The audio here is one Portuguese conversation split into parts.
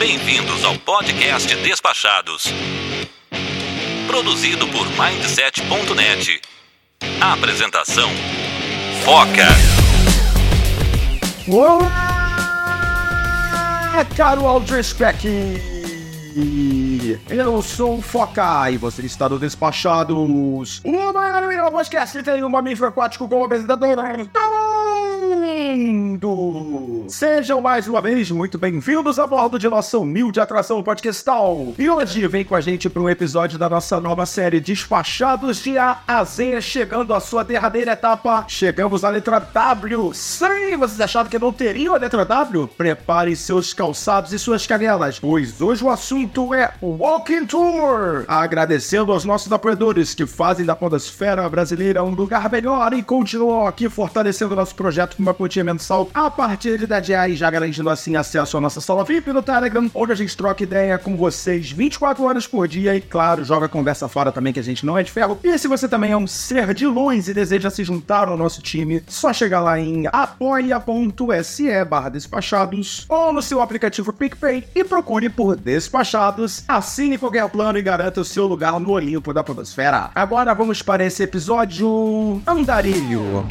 Bem-vindos ao podcast Despachados. Produzido por Mindset.net. Apresentação: Foca. Olá, caro Aldrin Speck. Eu sou o Foca e você está no Despachados. Maior podcast tem um mamífero aquático como apresentador. Mundo. Sejam mais uma vez muito bem-vindos a bordo de nossa humilde atração podcastal. E hoje vem com a gente para um episódio da nossa nova série Despachados de A a Z, chegando à sua derradeira etapa. Chegamos à letra W. Sim, vocês acharam que não teriam a letra W? Preparem seus calçados e suas canelas, pois hoje o assunto é Walking Tour. Agradecendo aos nossos apoiadores que fazem da podosfera brasileira um lugar melhor e continuam aqui fortalecendo nosso projeto com uma quantia mensal a partir de 10 reais, já garantindo assim acesso à nossa sala VIP no Telegram, onde a gente troca ideia com vocês 24 horas por dia e, claro, joga conversa fora também, que a gente não é de ferro. E se você também é um ser de luz e deseja se juntar ao nosso time, só chegar lá em apoia.se barra despachados ou no seu aplicativo PicPay e procure por Despachados, assine qualquer plano e garanta o seu lugar no Olimpo da Podosfera. Agora vamos para esse episódio Andarilho.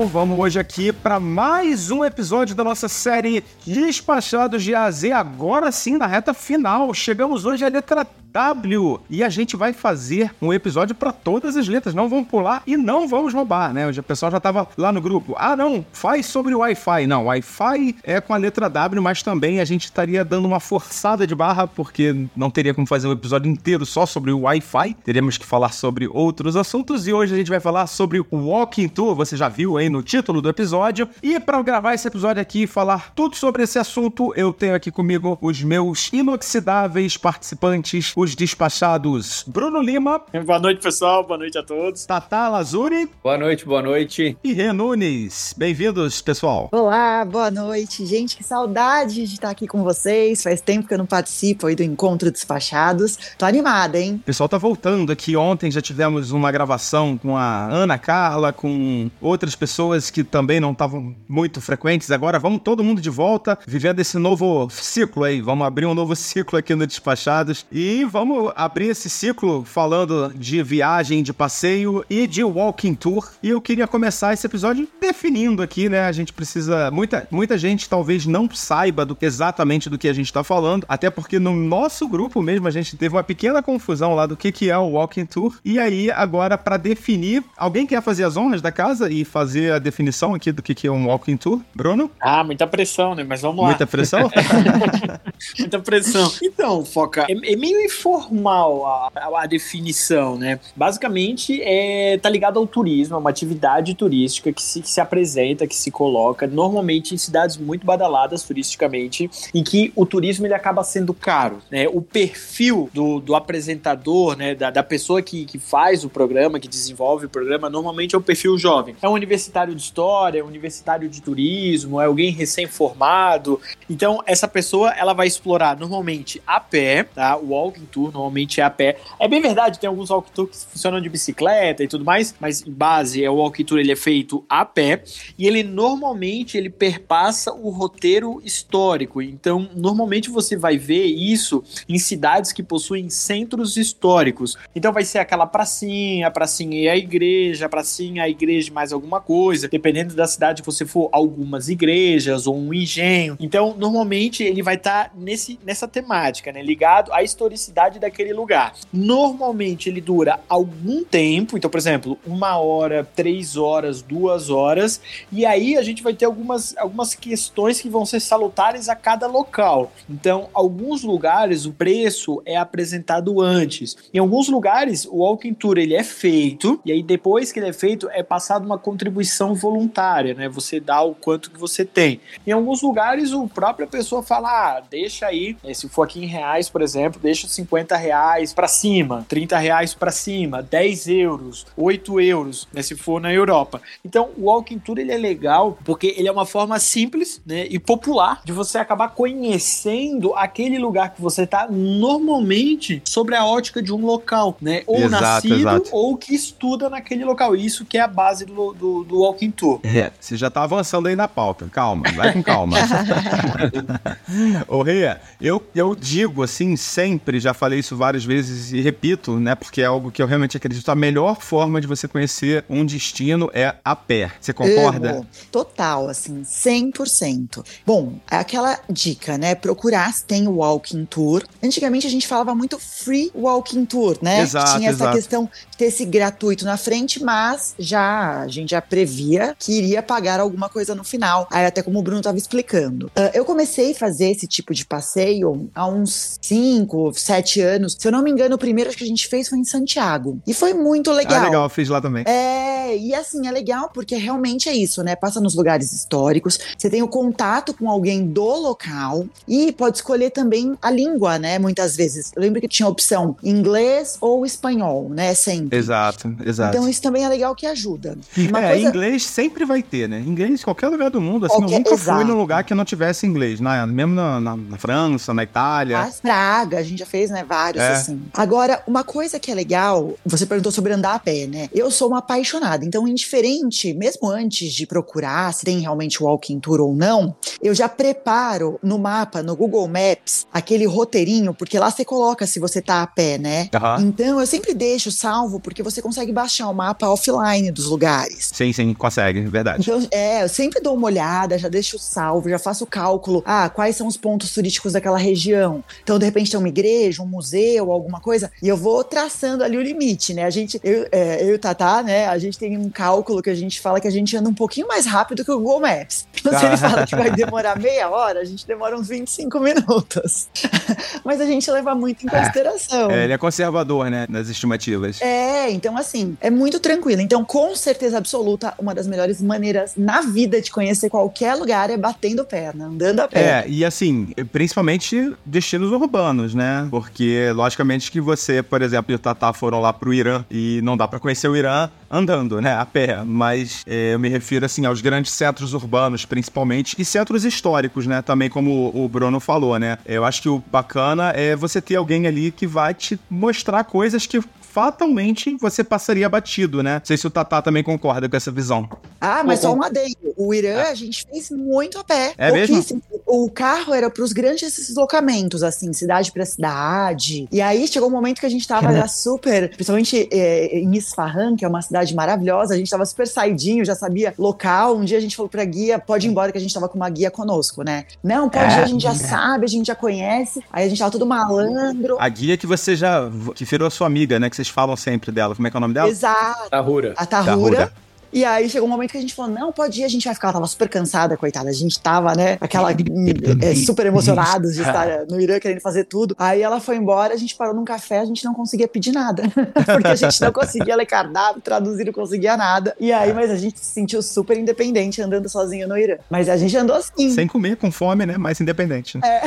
Pessoal, vamos hoje aqui para mais um episódio da nossa série Despachados de AZ, agora sim na reta final. Chegamos hoje à letra W e a gente vai fazer um episódio para todas as letras, não vamos pular e não vamos roubar, né? O pessoal já tava lá no grupo. Ah, não, faz sobre o Wi-Fi. Não, Wi-Fi é com a letra W, mas também a gente estaria dando uma forçada de barra porque não teria como fazer um episódio inteiro só sobre o Wi-Fi. Teríamos que falar sobre outros assuntos e hoje a gente vai falar sobre o Walking Tour. Você já viu aí no título do episódio. E para gravar esse episódio aqui e falar tudo sobre esse assunto, eu tenho aqui comigo os meus inoxidáveis participantes, os despachados Bruno Lima, Boa noite, pessoal. Boa noite a todos. Tata Lazuri Boa noite, boa noite. e Rê Nunes. Bem-vindos, pessoal. Olá, boa noite. Gente, que saudade de estar aqui com vocês. Faz tempo que eu não participo aí do Encontro Despachados. Tô animada, hein? O pessoal tá voltando aqui. Ontem já tivemos uma gravação com a Ana Carla, com outras pessoas que também não estavam muito frequentes. Agora vamos todo mundo de volta, vivendo esse novo ciclo aí. Vamos abrir um novo ciclo aqui no Despachados. E vamos abrir esse ciclo falando de viagem, de passeio e de walking tour. E eu queria começar esse episódio definindo aqui, né? A gente precisa. Muita, muita gente talvez não saiba do, exatamente do que a gente tá falando, até porque no nosso grupo mesmo a gente teve uma pequena confusão lá do que, que é o walking tour. E aí, agora, para definir, alguém quer fazer as honras da casa e fazer a definição aqui do que, que é um walking tour? Bruno? Ah, muita pressão, né? Mas vamos lá. Muita pressão? Muita pressão. Então, Foca, é, é meio informal a, a- a definição, né? Basicamente, é, tá ligado ao turismo, é uma atividade turística que se, que se apresenta, que se coloca, normalmente em cidades muito badaladas turisticamente, em que o turismo ele acaba sendo caro, né? O perfil do, do apresentador, né? Da, da pessoa que, que faz o programa, que desenvolve o programa, normalmente é o perfil jovem. É um universitário de história, universitário de turismo, é alguém recém-formado, então, essa pessoa, ela vai explorar normalmente a pé, tá? O walking tour normalmente é a pé. É bem verdade, tem alguns walking tours que funcionam de bicicleta e tudo mais, mas em base, é o walking tour ele é feito a pé e ele normalmente ele perpassa o roteiro histórico. Então, normalmente você vai ver isso em cidades que possuem centros históricos. Então, vai ser aquela pracinha, a pracinha e a igreja, a pracinha, a igreja mais alguma coisa. Dependendo da cidade que você for, algumas igrejas ou um engenho. Então, normalmente ele vai estar nesse, nessa temática, né? Ligado à historicidade daquele lugar. Normalmente ele dura algum tempo, então, por exemplo, uma hora, três horas, duas horas, e aí a gente vai ter algumas, algumas questões que vão ser salutares a cada local. Então, alguns lugares o preço é apresentado antes. Em alguns lugares o walking tour ele é feito e aí depois que ele é feito é passado uma contribuição voluntária, né? Você dá o quanto que você tem. Em alguns lugares, o própria pessoa fala: ah, deixa aí, né, se for aqui em reais, por exemplo, deixa 50 reais para cima, 30 reais para cima, 10 euros, 8 euros, né, se for na Europa. Então, o Walking Tour ele é legal porque ele é uma forma simples né, e popular de você acabar conhecendo aquele lugar que você está normalmente sobre a ótica de um local, né? Ou Exato, nascido exato. ou que estuda naquele local. Isso que é a base do, do, do Walking Tour. É, você já tá avançando aí na pauta. Calma, vai com calma. Ô, Rê, eu, eu digo assim, sempre, já falei isso várias vezes e repito, né? Porque é algo que eu realmente acredito. A melhor forma de você conhecer um destino é a pé. Você concorda? Amo. Total, assim, 100%. Bom, é aquela dica, né? Procurar se tem o walking tour. Antigamente a gente falava muito free walking tour, né? Exato, Tinha essa exato. questão de ter esse gratuito na frente, mas já a gente já previa que iria pagar alguma coisa no final. Aí até como o Bruno estava explicando. Ah, eu comecei a fazer esse tipo de passeio há uns 5, 7 anos. Se eu não me engano, o primeiro que a gente fez foi em Santiago. E foi muito Ah, legal, eu fiz lá também. é, e assim, é legal porque realmente é isso, né? Passa nos lugares históricos, você tem o contato com alguém do local e pode escolher também a língua, né? Muitas vezes. Eu lembro que tinha a opção inglês ou espanhol, né? Sempre. Exato, exato. Então isso também é legal que ajuda. Uma é, coisa- inglês sempre vai ter, né? Inglês em qualquer lugar do mundo. Assim, Qualquer- eu nunca fui exato. num lugar que não tivesse inglês. Na, mesmo na, na- na França, na Itália. As Praga, a gente já fez, né? Vários, É. assim. Agora, uma coisa que é legal, você perguntou sobre andar a pé, né? Eu sou uma apaixonada, então, indiferente, mesmo antes de procurar se tem realmente walking tour ou não, eu já preparo no mapa, no Google Maps, aquele roteirinho, porque lá você coloca se você tá a pé, né? Aham. Então, eu sempre deixo salvo, porque você consegue baixar o mapa offline dos lugares. Sim, sim, consegue, verdade. Então, é, eu sempre dou uma olhada, já deixo salvo, já faço o cálculo. Ah, quais são os pontos turísticos daquela região? Então, de repente, tem uma igreja, um museu, alguma coisa, e eu vou traçando ali o limite, né? A gente, eu, é, eu e o Tatá, né? A gente tem um cálculo que a gente fala que a gente anda um pouquinho mais rápido que o Google Maps. Então, se ele fala que vai demorar meia hora, a gente demora uns 25 minutos. Mas a gente leva muito em consideração. É, ele é conservador, né? Nas estimativas. É, então assim, é muito tranquilo. Então, com certeza absoluta, uma das melhores maneiras na vida de conhecer qualquer lugar é batendo perna, andando a pé. É, e assim, principalmente destinos urbanos, né? Porque, logicamente, que você, por exemplo, e o Tatá foram lá pro Irã e não dá pra conhecer o Irã andando, né? A pé. Mas é, eu me refiro, assim, aos grandes centros urbanos, principalmente, e centros históricos, né? Também, como o Bruno falou, né? Eu acho que o bacana é você ter alguém ali que vai te mostrar coisas que fatalmente você passaria batido, né? Não sei se o Tatá também concorda com essa visão. Ah, mas só um adendo. O Irã a gente fez muito a pé. É mesmo? O carro era para os grandes deslocamentos, assim, cidade para cidade. E aí chegou um momento que a gente tava já super, principalmente é, em Isfahan, que é uma cidade maravilhosa, a gente tava super saidinho, já sabia local. Um dia a gente falou pra guia, pode ir embora, que a gente tava com uma guia conosco, né? Não, pode ir, a gente já sabe, a gente já conhece. Aí a gente tava todo malandro. A guia que você já. que virou sua amiga, né? Que vocês falam sempre dela. Como é que é o nome dela? Exato. Tahura. A Tahura. Tahura. E aí chegou um momento que a gente falou, não, pode ir, a gente vai ficar. Ela tava super cansada, coitada. A gente tava, né, aquela é, super emocionados de estar no Irã querendo fazer tudo. Aí ela foi embora, a gente parou num café, a gente não conseguia pedir nada. Porque a gente não conseguia ler cardápio, traduzir, não conseguia nada. E aí, mas a gente se sentiu super independente andando sozinho no Irã. Mas a gente andou assim. Sem comer, com fome, né? Mais independente. né?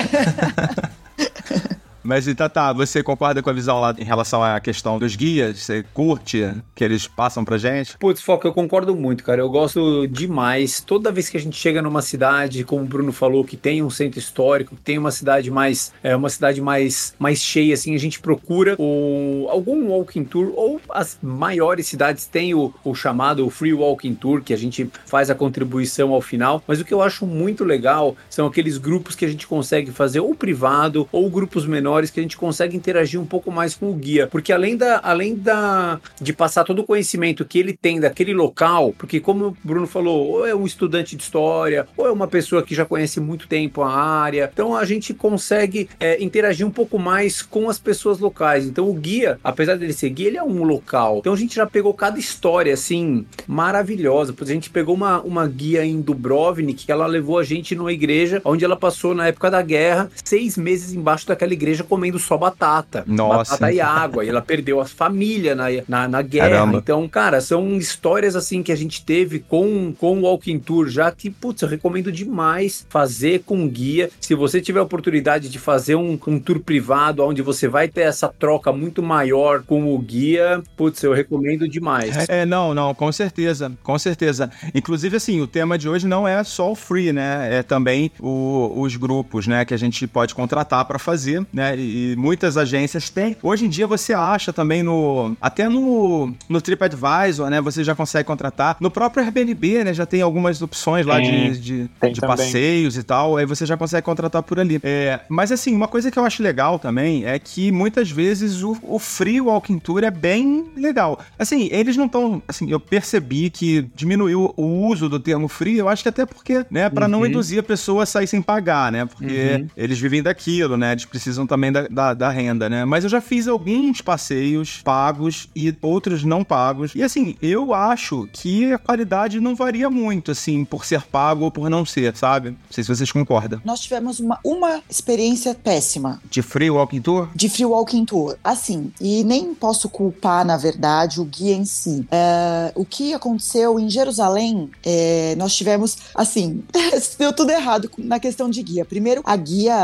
Mas e Tata, você concorda com a visão lá em relação à questão dos guias? Você curte que eles passam pra gente? Putz, Foca, eu concordo muito, cara. Eu gosto demais. Toda vez que a gente chega numa cidade, como o Bruno falou, que tem um centro histórico, que tem uma cidade mais, é, uma cidade mais, mais cheia, assim, a gente procura o, algum walking tour, ou as maiores cidades têm o, o chamado free walking tour, que a gente faz a contribuição ao final. Mas o que eu acho muito legal são aqueles grupos que a gente consegue fazer ou privado, ou grupos menores que a gente consegue interagir um pouco mais com o guia. Porque além da, além da de passar todo o conhecimento que ele tem daquele local, porque como o Bruno falou, ou é um estudante de história, ou é uma pessoa que já conhece muito tempo a área, então a gente consegue é, interagir um pouco mais com as pessoas locais. Então o guia, apesar dele ser guia, ele é um local. Então a gente já pegou cada história assim maravilhosa. Por exemplo, a gente pegou uma, uma guia em Dubrovnik que ela levou a gente numa igreja onde ela passou na época da guerra seis meses embaixo daquela igreja loja comendo só batata. Nossa. Batata e água. E ela perdeu a família na, na, na guerra. Caramba. Então, cara, são histórias assim que a gente teve com, com o Walking Tour já que, putz, eu recomendo demais fazer com guia. Se você tiver a oportunidade de fazer um, um tour privado onde você vai ter essa troca muito maior com o guia, putz, eu recomendo demais. É, não, não, com certeza, com certeza. Inclusive, assim, o tema de hoje não é só o free, né? É também o- os grupos, né? Que a gente pode contratar para fazer, né? E, e muitas agências têm. Hoje em dia você acha também no. Até no, no TripAdvisor, né? Você já consegue contratar. No próprio Airbnb, né? Já tem algumas opções lá Tem, de, de, de passeios e tal. Aí você já consegue contratar por ali. É, mas assim, uma coisa que eu acho legal também é que muitas vezes o, o free walking tour é bem legal. Assim, eles não estão. Assim, eu percebi que diminuiu o uso do termo free, eu acho que até porque, né, pra não Uhum. induzir a pessoa a sair sem pagar, né? Porque Uhum. eles vivem daquilo, né? Eles precisam também da, da, da renda, né? Mas eu já fiz alguns passeios pagos e outros não pagos. E assim, eu acho que a qualidade não varia muito, assim, por ser pago ou por não ser, sabe? Não sei se vocês concordam. Nós tivemos uma, uma experiência péssima De free walking tour? de free walking tour. Assim, e nem posso culpar, na verdade, o guia em si. É, o que aconteceu em Jerusalém, é, nós tivemos, assim, deu tudo errado na questão de guia. Primeiro, a guia,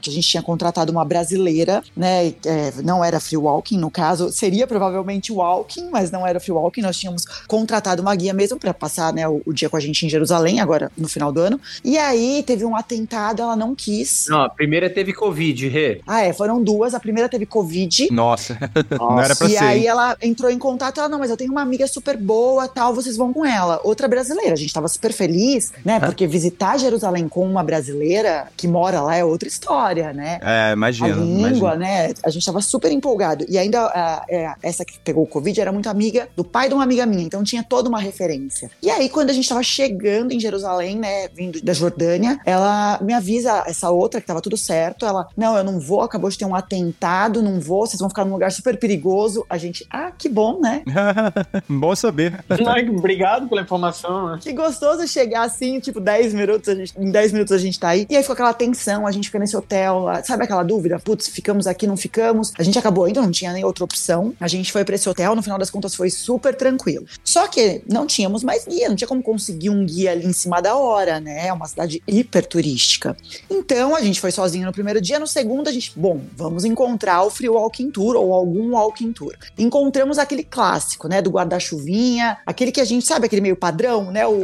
que a gente tinha contratado uma brasileira, né, é, não era free walking, no caso, seria provavelmente walking, mas não era free walking, nós tínhamos contratado uma guia mesmo para passar, né, o, o dia com a gente em Jerusalém, agora no final do ano. E aí, teve um atentado, ela não quis. Não, a primeira teve Covid, Rê. Ah, é, foram duas. A primeira teve Covid. Nossa, não era pra e ser. aí hein? ela entrou em contato, ela, não, mas eu tenho uma amiga super boa, tal, vocês vão com ela. Outra brasileira, a gente tava super feliz, né? Porque visitar Jerusalém com uma brasileira que mora lá é outra história, né? É, A imagina. língua, imagina. né? A gente tava super empolgado. E ainda a- é, essa que pegou o Covid era muito amiga do pai de uma amiga minha, então tinha toda uma referência. E aí, quando a gente tava chegando em Jerusalém, né, vindo da Jordânia, ela me avisa, essa outra, que tava tudo certo, ela, não, eu não vou, acabou de ter um atentado, não vou, vocês vão ficar num lugar super perigoso. A gente, ah, que bom, né? Bom saber. Ai, Obrigado pela informação. né? Que gostoso chegar assim, tipo, 10 minutos, a gente, em 10 minutos a gente tá aí. E aí ficou aquela tensão, a gente fica nesse hotel, ah, sabe aquela dúvida? Putz, ficamos aqui, não ficamos. A gente acabou indo, não tinha nem outra opção. A gente foi pra esse hotel, no final das contas foi super tranquilo. Só que não tínhamos mais guia, não tinha como conseguir um guia ali em cima da hora, né? É uma cidade hiper turística. Então a gente foi sozinho no primeiro dia, no segundo a gente, bom, vamos encontrar o Free Walking Tour ou algum Walking Tour. Encontramos aquele clássico, né, do guarda-chuvinha, aquele que a gente sabe, aquele meio padrão, né, o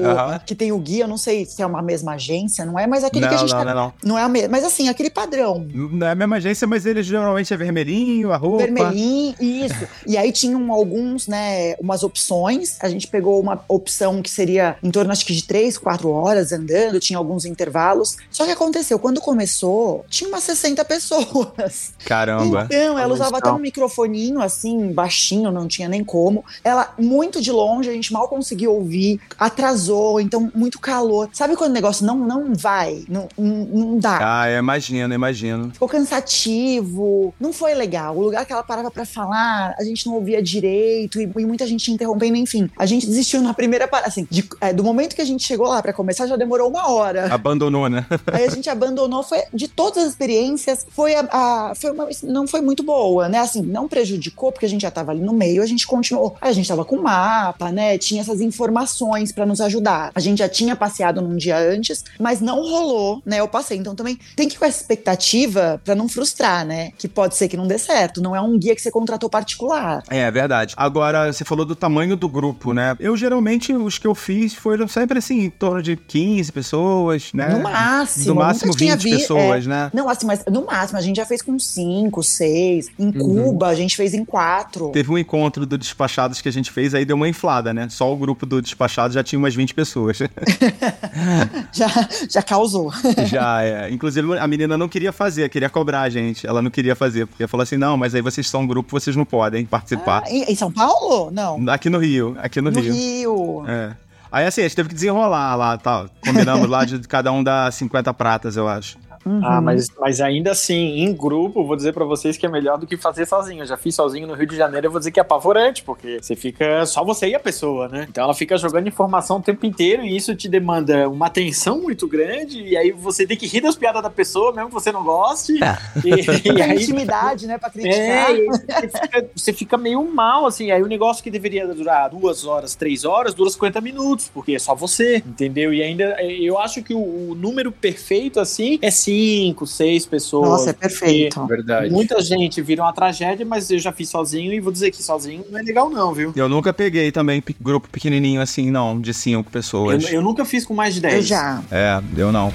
que tem o guia, não sei se é uma mesma agência, não é, mas aquele Não, que a gente não, tá- não, não. não é a mesma, mas assim, aquele padrão. Não é a mesma agência, mas ele geralmente é vermelhinho, a roupa. Vermelhinho, isso. E aí tinham alguns, né, umas opções. A gente pegou uma opção que seria em torno, acho que de três, quatro horas andando, tinha alguns intervalos. Só que aconteceu, quando começou, tinha umas 60 pessoas. Caramba. Então, ela usava até um microfoninho, assim, baixinho, não tinha nem como. Ela, muito de longe, a gente mal conseguia ouvir, atrasou, então, muito calor. Sabe quando o negócio não, não vai, não, não, dá? Ah, eu imagino, imagino. Ficou cansativo, não foi legal. O lugar que ela parava pra falar, a gente não ouvia direito e, e muita gente interrompendo, enfim. A gente desistiu na primeira parada, assim, de- é, do momento que a gente chegou lá pra começar, já demorou uma hora. Abandonou, né? Aí a gente abandonou, foi de todas as experiências, foi a, a- foi uma, não foi muito boa, né? Assim, não prejudicou porque a gente já tava ali no meio, a gente continuou. A gente tava com mapa, né? Tinha essas informações pra nos ajudar. A gente já tinha passeado num dia antes, mas não rolou, né? Eu passei, então também tem que ir com essa expectativa pra não frustrar, né? Que pode ser que não dê certo, não é um guia que você contratou particular. É, é verdade. Agora, você falou do tamanho do grupo, né? Eu geralmente, os que eu fiz foram sempre assim, em torno de 15 pessoas, né? No máximo. No máximo tinha 20 vi- pessoas, é, né? Não, assim, mas no máximo, a gente já fez com cinco, seis. Em Uhum. Cuba, a gente fez em quatro. Teve um encontro do Despachados que a gente fez, aí deu uma inflada, né? Só o grupo do Despachados já tinha umas 20 pessoas. Já, já causou. já, é. Inclusive, a menina não queria fazer, queria cobrar a gente. Ela não queria fazer, porque falou assim: não, mas aí vocês são um grupo, vocês não podem participar. Ah, em, em São Paulo? Não. Aqui no Rio, aqui no, No Rio. Rio. É. Aí assim, a gente teve que desenrolar lá, tal. Combinamos lá de cada um dar 50 pratas, eu acho. Uhum. Ah, mas, mas ainda assim, em grupo, vou dizer pra vocês que é melhor do que fazer sozinho. Eu já fiz sozinho no Rio de Janeiro, eu vou dizer que é apavorante, porque você fica só você e a pessoa, né? Então ela fica jogando informação o tempo inteiro e isso te demanda uma atenção muito grande e aí você tem que rir das piadas da pessoa, mesmo que você não goste. E, e Tem aí intimidade, né, pra criticar. é, e aí você fica, você fica meio mal, assim. Aí o negócio que deveria durar duas horas, três horas, dura 50 minutos, porque é só você, entendeu? E ainda eu acho que o, o número perfeito, assim, é cinco, seis pessoas. Nossa, é perfeito. Verdade. Muita gente vira uma tragédia, mas eu já fiz sozinho e vou dizer que sozinho não é legal, não, viu? Eu nunca peguei também grupo pequenininho assim, não, de cinco Eu, pessoas. eu nunca fiz com mais de 10. Eu já. É, eu não.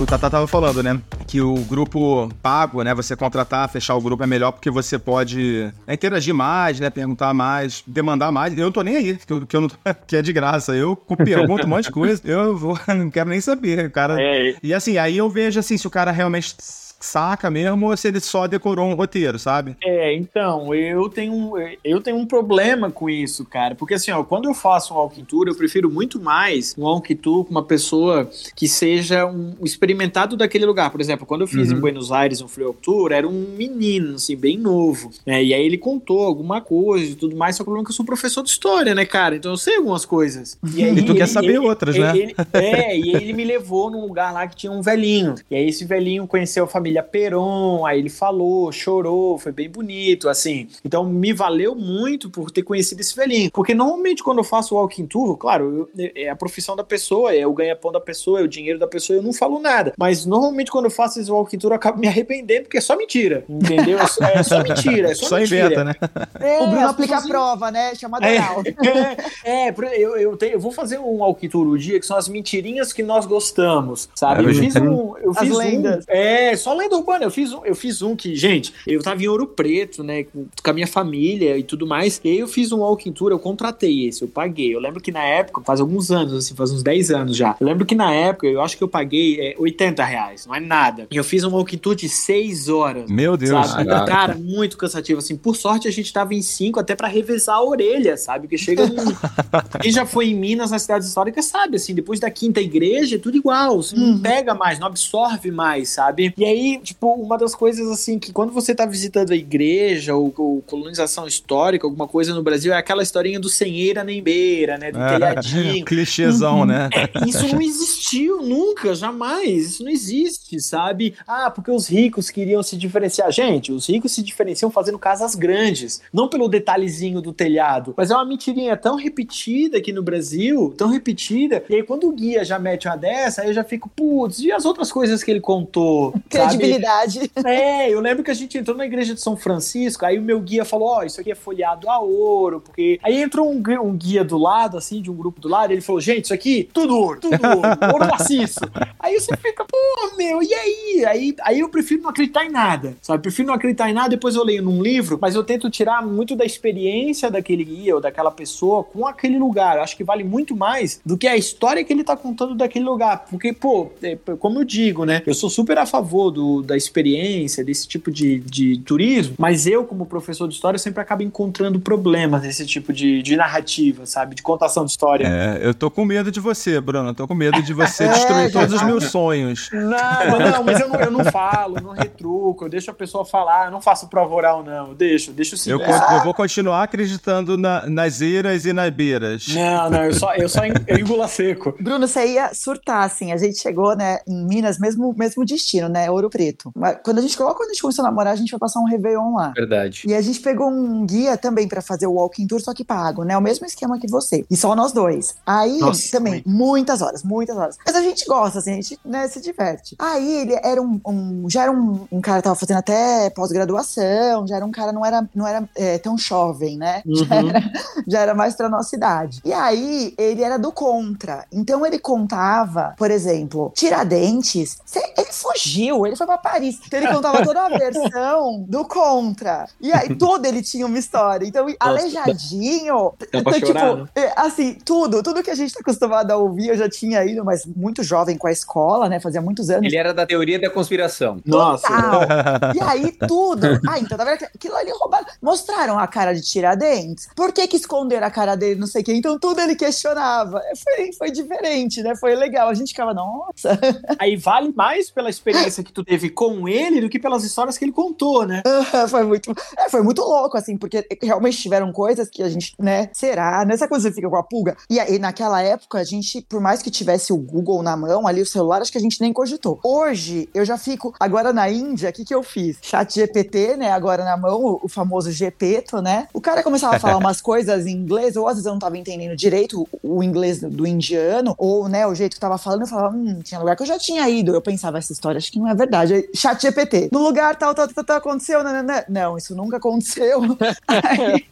O Tata tava falando, né? Que o grupo pago, né? Você contratar, fechar o grupo é melhor porque você pode né, interagir mais, né? Perguntar mais, demandar mais. Eu não tô nem aí, que eu, que eu não tô- que é de graça. Eu pergunto um monte de coisa, eu vou, não quero nem saber. Cara, É, e assim, aí eu vejo assim, se o cara realmente saca mesmo ou se ele só decorou um roteiro, sabe? É, então, eu tenho, um- eu tenho um problema com isso, cara. Porque assim, ó, quando eu faço um walking tour, eu prefiro muito mais um walking tour com uma pessoa que seja um experimentado daquele lugar. Por exemplo, quando eu fiz Uhum. em Buenos Aires um free walk tour, era um menino, assim, bem novo. né? E aí ele contou alguma coisa e tudo mais, só que o problema é que eu sou professor de história, né, cara? Então eu sei algumas coisas. E, aí E tu quer ele- saber ele- outras, né? ele- é, e ele me levou num lugar lá que tinha um velhinho. E aí esse velhinho conheceu a família Peron, aí ele falou, chorou, foi bem bonito, assim. Então me valeu muito por ter conhecido esse velhinho. Porque normalmente quando eu faço walking tour, claro, eu- é a profissão da pessoa, é o ganha-pão da pessoa, é o dinheiro da pessoa, eu não falo nada. Mas normalmente quando eu faço esse walking tour, eu acabo me arrependendo, porque é só mentira, entendeu? É só, é só mentira, é só, Só mentira. inventa, né? É, O Bruno as aplica a prova, né? Chamada É. oral. é, por- eu, eu, tenho- eu vou fazer um Alquitur o dia que são as mentirinhas que nós gostamos, sabe? É, eu eu fiz um. Eu As fiz lendas. Um, é, só lenda urbana. Eu fiz, um, eu fiz um que, gente, eu tava em Ouro Preto, né? Com, com a minha família e tudo mais. E aí eu fiz um walking tour, eu contratei esse, eu paguei. Eu lembro que na época, faz alguns anos, assim, faz uns 10 anos já. Eu lembro que na época, eu acho que eu paguei é, 80 reais, não é nada. E eu fiz um walking tour de 6 horas. Meu Deus. Sabe? Caraca. Cara, muito cansativo. Assim, por sorte a gente tava em cinco até pra revezar a orelha, sabe? Porque chega um. Quem já foi em Minas, nas cidades históricas, sabe? Assim, depois da quinta igreja é tudo igual. Você não pega mais, não absorve mais, sabe? E aí, tipo, uma das coisas assim que quando você tá visitando a igreja ou, ou colonização histórica, alguma coisa no Brasil, é aquela historinha do sem eira nem beira, né? Do telhadinho. Clichêzão, né? É, isso não existiu nunca, jamais. Isso não existe, sabe? Ah, porque os ricos queriam se diferenciar. Gente, os ricos se diferenciam fazendo casas grandes, não pelo detalhezinho do telhado. Mas é uma mentirinha tão repetida aqui no Brasil, tão repetida. E aí, quando o guia já mete uma dessa, aí eu já fico, putz, e as outras coisas que ele contou? sabe? Credibilidade. É, eu lembro que a gente entrou na igreja de São Francisco, aí o meu guia falou, ó, isso aqui é folheado a ouro, porque... Aí entrou um, um guia do lado, assim, de um grupo do lado, ele falou, gente, isso aqui, tudo ouro, tudo ouro, ouro maciço. Aí você fica, pô, meu, e aí? aí? Aí eu prefiro não acreditar em nada, sabe? Prefiro não acreditar em nada, depois eu leio num livro, mas eu tento tirar muito da experiência daquele guia ou daquela pessoa com aquele lugar. Eu acho que vale muito mais do que a história que ele tá contando daquele lugar. Porque, pô, é, como eu digo, né? Eu sou super a favor do, da experiência, desse tipo de, de turismo, mas eu, como professor de história, sempre acabo encontrando problemas nesse tipo de, de narrativa, sabe? De contação de história. É, eu tô com medo de você, Bruno. Eu tô com medo de você É, destruir todos os meus sonhos. Não, mas não, mas eu não, eu não falo, não retruco, eu deixo a pessoa falar, eu não faço prova oral, não. Eu deixo, deixo sim. Eu, eu vou continuar acreditando na- nas eiras e nas beiras. Não, não, eu só, eu só en- eu engulo a seco. Bruno, você ia surtar, assim. A gente chegou, né, em Minas, mesmo, mesmo destino, né? Ouro Preto. Mas quando a gente logo quando a gente começou a namorar, a gente foi passar um Réveillon lá. Verdade. E a gente pegou um guia também pra fazer o walking tour, só que pago, né? O mesmo esquema que você. E só nós dois. Aí, Nossa, também, muitas horas, muitas horas. Mas a gente gosta, assim, a gente né, se diverte. Aí ele era um. um- já era um, um cara que tava fazendo até pós-graduação, já era um cara, não era, não era é, tão jovem, né? Já, Uhum. era, já era mais pra nossa idade. E aí, ele era do contra. Então ele contava, por exemplo, Tiradentes, ele fugiu, ele foi pra Paris. Então ele contava toda a versão do Contra. E aí, todo ele tinha uma história. Então, aleijadinho. Dá pra então, chorar, tipo, né? é, assim, tudo, tudo que a gente tá acostumado a ouvir, eu já tinha ido, mas muito jovem com a escola, né? Fazia muitos anos. Ele era da teoria da conspiração. Nossa. Total. E aí tudo. Ah, então, tá vendo? Aquilo ali roubado. Mostraram a cara de Tiradentes. Por que que esconderam a cara dele, não sei o quê? Então tudo ele questionava. Foi, foi diferente, né? Foi legal. A gente ficava, nossa. Aí vale mais pela experiência que tu teve com ele do que pelas histórias que ele contou, né? foi muito, é, foi muito louco, assim, porque realmente tiveram coisas que a gente, né, será? Nessa coisa você fica com a pulga. E aí, naquela época, a gente, por mais que tivesse o Google na mão, ali o celular, acho que a gente nem cogitou. Hoje, eu já fico, agora na Índia, o que que eu fiz? Chat GPT, né, agora na mão, o, famoso Gepeto, né? O cara começava a falar umas coisas em inglês, ou às vezes eu não tava entendendo direito o, inglês do indiano, ou, né, o jeito que tava falando, eu falava, hum, tinha lugar que eu já tinha ido. Eu pensava, essa história acho que não é verdade. Aí, Chat GPT, no lugar tal, tal, tal, tal, aconteceu, né, né, né? Não, isso nunca aconteceu. Aí,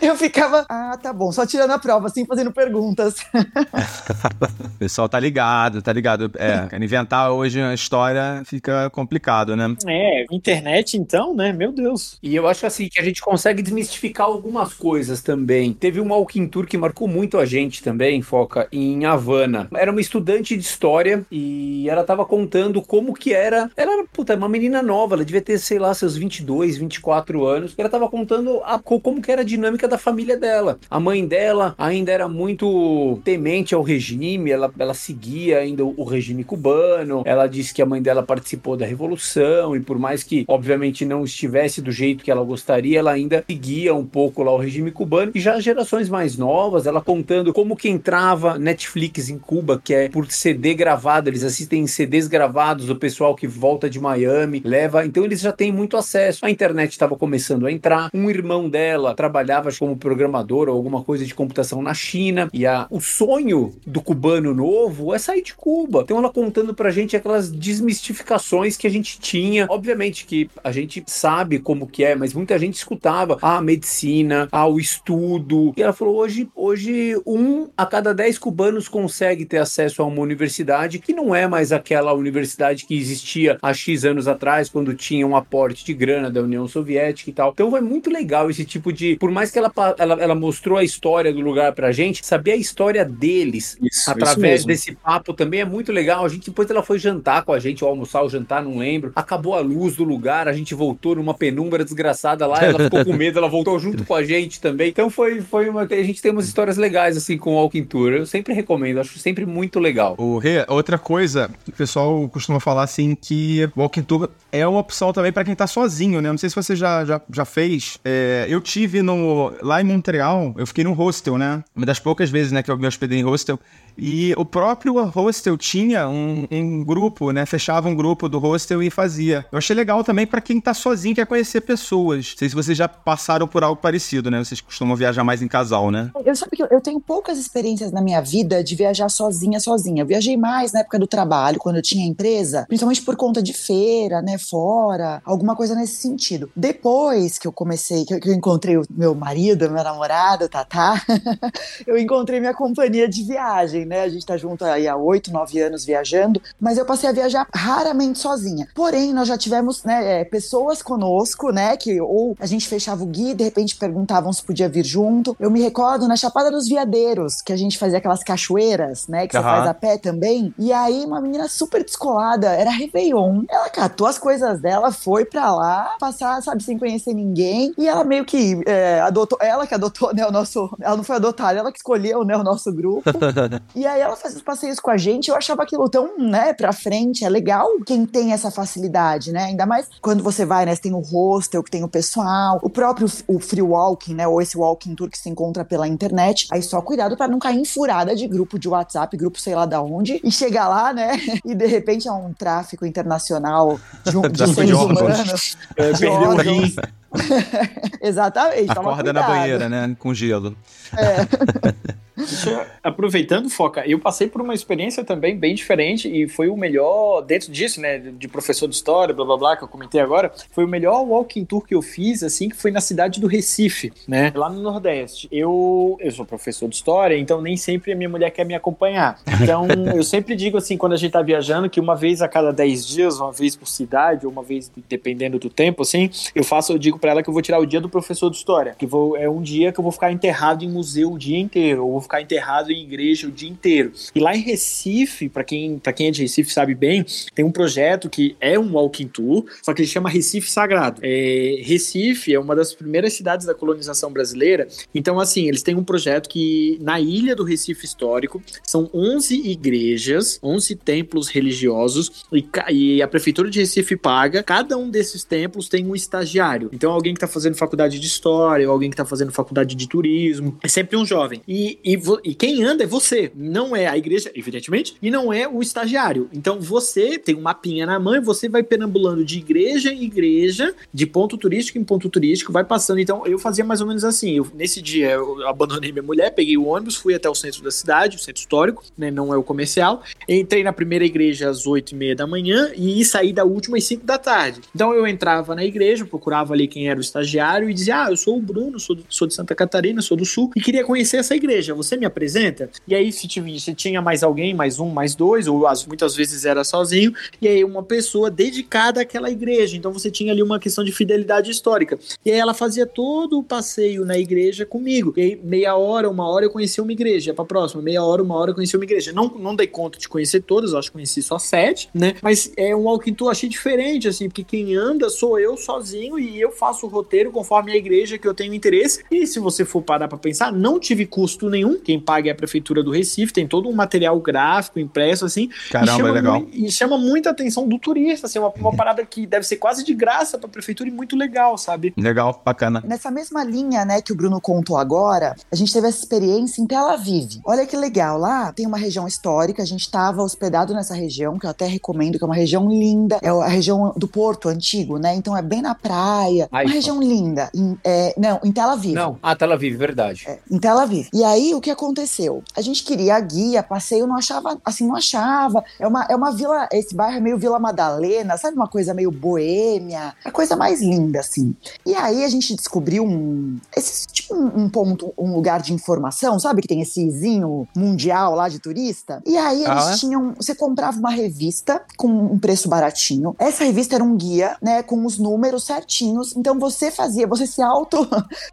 eu ficava, ah, tá bom, só tirando a prova, assim, fazendo perguntas. O pessoal tá ligado, tá ligado. É, inventar hoje uma história fica complicado, né? É, internet então, né? Meu Deus. E eu acho assim que a gente consegue desmistificar algumas coisas também. Teve uma walking tour que marcou muito a gente também, Foca, em Havana. Era uma estudante de história e ela tava contando como que era. Ela era, puta, uma menina nova, ela devia ter, sei lá, seus 22, 24 anos. E ela tava contando a, co- como que era a dinâmica da família dela. A mãe dela ainda era muito temente ao regime, ela, ela seguia ainda o, o regime cubano. Ela disse que a mãe dela participou da revolução e por mais que, obviamente, não estivesse do jeito que ela gostaria, ela ainda seguia um pouco lá o regime cubano. E já as gerações mais novas, ela contando como que entrava Netflix em Cuba, que é por CD gravado, eles assistem em CDs gravados do pessoal que volta de Miami, leva, então eles já têm muito acesso. A internet estava começando a entrar. Um irmão dela trabalhava como programador ou alguma coisa de computação na China, e a, o sonho do cubano novo é sair de Cuba. Então ela contando pra gente aquelas desmistificações que a gente tinha. Obviamente que a gente sabe como que é, mas muita gente escutava a medicina, ah, o estudo. E ela falou: hoje, hoje um a cada dez cubanos consegue ter acesso a uma universidade que não é mais aquela universidade que existia há X anos atrás, quando tinha um aporte de grana da União Soviética e tal. Então foi muito legal esse tipo de. Por mais que ela, ela, ela mostrou a história do lugar pra gente, saber a história deles Isso, através isso desse papo também é muito legal. A gente depois ela foi jantar com a gente, ou almoçar ou jantar, não lembro. Acabou a luz do lugar, a gente voltou numa penumbra desgraçada lá, ela ficou com medo, ela voltou junto com a gente também. Então foi, foi uma. A gente tem umas histórias legais assim com o Walking Tour. Eu sempre recomendo, acho sempre muito legal. O Rê, outra coisa, o pessoal costuma falar assim que Walking Tour é uma opção também pra quem tá sozinho, né? Não sei se você já, já, já fez. É, eu tive no, lá em Montreal, eu fiquei num hostel, né? Uma das poucas vezes, né, que eu me hospedei em hostel. E o próprio hostel tinha um, um grupo, né? Fechava um grupo do hostel e fazia. Eu achei legal também pra quem tá sozinho quer conhecer pessoas. Não sei se vocês já passaram por algo parecido, né? Vocês costumam viajar mais em casal, né? Eu sabe que eu- tenho poucas experiências na minha vida de viajar sozinha, sozinha. Eu viajei mais na época do trabalho, quando eu tinha empresa, principalmente por conta de feira, né, fora, alguma coisa nesse sentido. Depois que eu comecei, que eu encontrei o meu marido, meu namorado, Tatá, eu encontrei minha companhia de viagem, né? A gente tá junto aí há oito, nove anos viajando, mas eu passei a viajar raramente sozinha. Porém, nós já tivemos, né, é, pessoas conosco, né, que ou a gente fechava o guia e de repente perguntavam se podia vir junto. Eu me recordo na Chapada dos Veadeiros, que a gente fazia aquelas cachoeiras, né, que você Aham. faz a pé também. E aí, uma menina super descolada, era Réveillon. Ela catou as coisas dela, foi pra lá, passar, sabe, sem conhecer ninguém. E ela meio que é, adotou, ela que adotou, né, o nosso. Ela não foi adotada, ela que escolheu, né, o nosso grupo. E aí ela fazia os passeios com a gente, eu achava aquilo tão, né, pra frente. É legal quem tem essa facilidade, né? Ainda mais quando você vai, né? Você tem o hostel, que tem o pessoal, o próprio o free walking, né? Ou esse walking tour que se encontra pela internet. Aí só cuidado pra não cair em furada de grupo de WhatsApp, grupo sei lá da onde, e chegar lá, né? E de repente é um tráfico internacional de, um- de de seres órgãos. humanos. É, de perdeu o órgãos. rim. Exatamente. Acorda na banheira, né? Com gelo. Deixa- aproveitando, Foca, eu passei por uma experiência também bem diferente e foi o melhor, dentro disso, né, de professor de história, blá blá blá, que eu comentei agora, foi o melhor walking tour que eu fiz, assim, que foi na cidade do Recife, né, lá no Nordeste. Eu, eu sou professor de história, então nem sempre a minha mulher quer me acompanhar. Então, eu sempre digo assim, quando a gente tá viajando, que uma vez a cada 10 dias, uma vez por cidade, ou uma vez dependendo do tempo, assim, eu faço, eu digo pra ela que eu vou tirar o dia do professor de história, que vou, é um dia que eu vou ficar enterrado em museu o dia inteiro, ou vou ficar enterrado em igreja o dia inteiro. E lá em Recife, pra quem, pra quem é de Recife sabe bem, tem um projeto que é um walking tour, só que ele chama Recife Sagrado. É, Recife é uma das primeiras cidades da colonização brasileira, então assim, eles têm um projeto que na ilha do Recife Histórico são 11 igrejas, 11 templos religiosos e, e a prefeitura de Recife paga, cada um desses templos tem um estagiário. Então alguém que está fazendo faculdade de história, ou alguém que está fazendo faculdade de turismo, é sempre um jovem. E, e, e quem anda é você, não é a igreja, evidentemente, e não é o estagiário. Então você tem um mapinha na mão e você vai perambulando de igreja em igreja, de ponto turístico em ponto turístico, vai passando. Então eu fazia mais ou menos assim. Eu, nesse dia eu abandonei minha mulher, peguei o ônibus, fui até o centro da cidade, o centro histórico, né, não é o comercial. Entrei na primeira igreja às oito e meia da manhã e saí da última às cinco da tarde. Então eu entrava na igreja, procurava ali quem era o estagiário e dizia: Ah, eu sou o Bruno, sou, do- sou de Santa Catarina, sou do Sul e queria conhecer essa igreja. Você me apresenta? E aí, se, tive- se tinha mais alguém, mais um, mais dois, ou as- muitas vezes era sozinho, e aí uma pessoa dedicada àquela igreja. Então você tinha ali uma questão de fidelidade histórica. E aí ela fazia todo o passeio na igreja comigo. E aí, meia hora, uma hora eu conhecia uma igreja, pra próxima, meia hora, uma hora eu conhecia uma igreja. Não, não dei conta de conhecer todas, acho que conheci só sete, né? Mas é um walking tour, achei diferente, assim, porque quem anda sou eu sozinho e eu faço o roteiro conforme a igreja que eu tenho interesse. E se você for parar pra pensar, não tive custo nenhum. Quem paga é a prefeitura do Recife, tem todo um material gráfico impresso, assim. e Caramba, chama é legal. e chama muita atenção do turista, assim, uma, uma parada que deve ser quase de graça pra prefeitura e muito legal, sabe? Legal, bacana. Nessa mesma linha, né, que o Bruno contou agora, a gente teve essa experiência em Tel Aviv. Olha que legal, lá tem uma região histórica, a gente estava hospedado nessa região, que eu até recomendo, que é uma região linda, é a região do Porto Antigo, né, então é bem na praia, Haifa. Uma região linda. Em- é, não, em Tel Aviv. Não, ah, Tel Aviv, verdade. É, em Tel Aviv. E aí, o que aconteceu? A gente queria a guia, passeio, não achava, assim, não achava. É uma, é uma vila, esse bairro é meio Vila Madalena, sabe? Uma coisa meio boêmia, a coisa mais linda, assim. E aí, a gente descobriu um, esse, tipo um, um ponto, um lugar de informação, sabe? Que tem esse izinho mundial lá de turista. E aí, eles Ah, é? tinham, você comprava uma revista com um preço baratinho. Essa revista era um guia, né, com os números certinhos. Então, você fazia, você se auto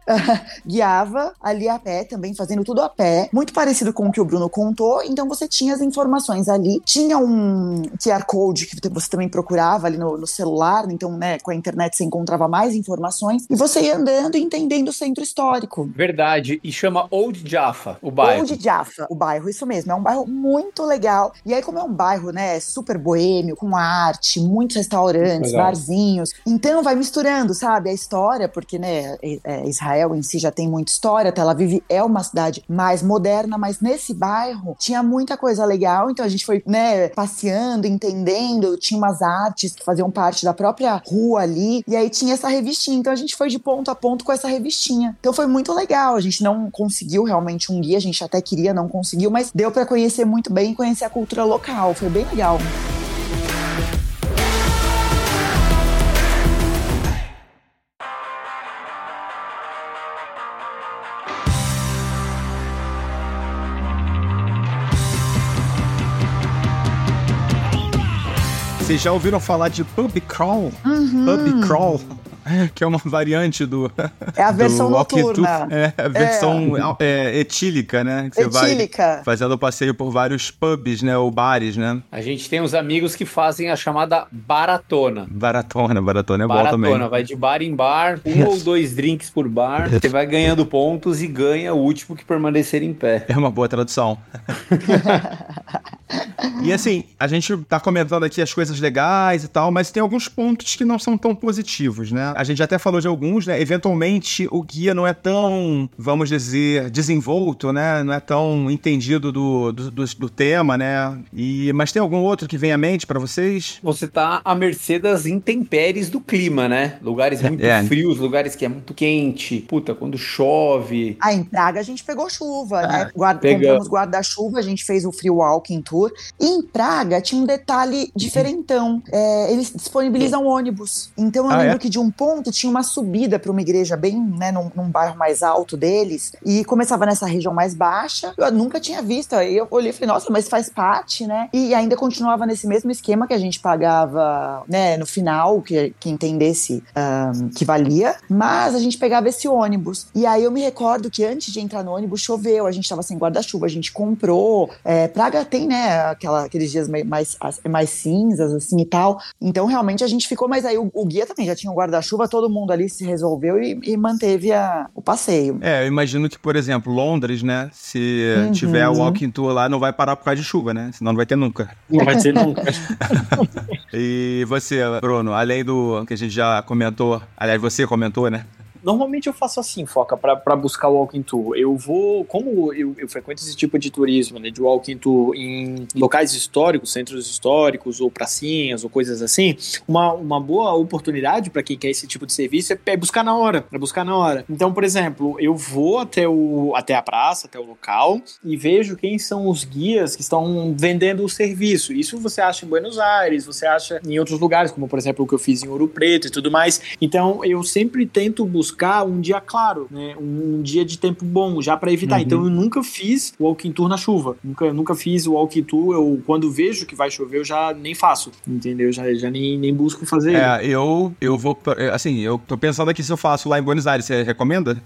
guiava ali a pé também, fazendo tudo a pé, muito parecido com o que o Bruno contou. Então você tinha as informações ali, tinha um QR Code que você também procurava ali no, no celular, então, né, com a internet você encontrava mais informações e você ia andando e entendendo o centro histórico. Verdade. E chama Old Jaffa, o bairro. Old Jaffa, o bairro, isso mesmo. É um bairro muito legal. E aí, como é um bairro, né, super boêmio, com arte, muitos restaurantes, Legal. barzinhos. Então, vai misturando, sabe, a história, porque, né, é- Israel em si já tem muita história. Tel Aviv é uma cidade mais moderna, mas nesse bairro tinha muita coisa legal. Então, a gente foi, né, passeando, entendendo. Tinha umas artes que faziam parte da própria rua ali. E aí tinha essa revistinha. Então, a gente foi de ponto a ponto com essa revistinha. Então, foi muito legal. A gente não conseguiu realmente um guia, a gente até queria, não conseguiu, mas deu pra conhecer muito bem e conhecer a cultura local. Foi bem legal. Vocês já ouviram falar de pub crawl? Uhum. Pub crawl. Que é uma variante do. É a versão noturna. É, a versão é, etílica, né? Que você vai Etílica. fazendo passeio por vários pubs, né? Ou bares, né? A gente tem uns amigos que fazem a chamada baratona. Baratona, baratona é bom Baratona, também. vai de bar em bar, um ou dois drinks por bar, você vai ganhando pontos e ganha o último que permanecer em pé. É uma boa tradução. E assim, a gente tá comentando aqui as coisas legais e tal, mas tem alguns pontos que não são tão positivos, né? A gente até falou de alguns, né? Eventualmente o guia não é tão, vamos dizer, desenvolto, né? Não é tão entendido do, do, do, do tema, né? E, mas tem algum outro que vem à mente para vocês? Você tá à mercê das intempéries do clima, né? Lugares muito É. frios, lugares que é muito quente. Puta, quando chove. Ah, em Praga a gente pegou chuva, né? Guarda, pegamos. compramos guarda-chuva, a gente fez o free walking tour. E em Praga tinha um detalhe diferentão. É, eles disponibilizam ônibus. Então eu Ah, lembro é? que de um ponto tinha uma subida para uma igreja bem, né, num, num bairro mais alto deles. E começava nessa região mais baixa. Eu nunca tinha visto. Aí eu olhei e falei, nossa, mas faz parte, né? E ainda continuava nesse mesmo esquema que a gente pagava, né, no final, que, que entendesse ahn, que valia. Mas a gente pegava esse ônibus. E aí eu me recordo que antes de entrar no ônibus choveu, a gente tava sem guarda-chuva, a gente comprou. É, Praga tem, né, aquela, aqueles dias mai- mais, as- mais cinzas, assim e tal. Então realmente a gente ficou, mas aí o, o guia também já tinha um guarda-chuva, todo mundo ali se resolveu e, e manteve a- o passeio. É, eu imagino que, por exemplo, Londres, né? Se Uhum. tiver o walking tour lá, não vai parar por causa de chuva, né? Senão não vai ter nunca. Não vai ser nunca. E você, Bruno, além do que a gente já comentou, aliás, você comentou, né? Normalmente eu faço assim, Foca, pra buscar o walking tour. Eu vou, como eu, eu frequento esse tipo de turismo, né, de walking tour em locais históricos, centros históricos, ou pracinhas, ou coisas assim, uma, uma boa oportunidade para quem quer esse tipo de serviço é, buscar na hora, é buscar na hora. Então, por exemplo, eu vou até, o, até a praça, até o local, e vejo quem são os guias que estão vendendo o serviço. Isso você acha em Buenos Aires, você acha em outros lugares, como por exemplo o que eu fiz em Ouro Preto e tudo mais. Então eu sempre tento buscar um dia claro, né? Um dia de tempo bom, já para evitar. Uhum. Então eu nunca fiz walking tour na chuva. Nunca, nunca fiz o walking tour. Eu, quando vejo que vai chover, eu já nem faço. Entendeu? Já, já nem, nem busco fazer. É, eu, eu vou. pra- Assim, eu tô pensando aqui se eu faço lá em Buenos Aires. Você recomenda?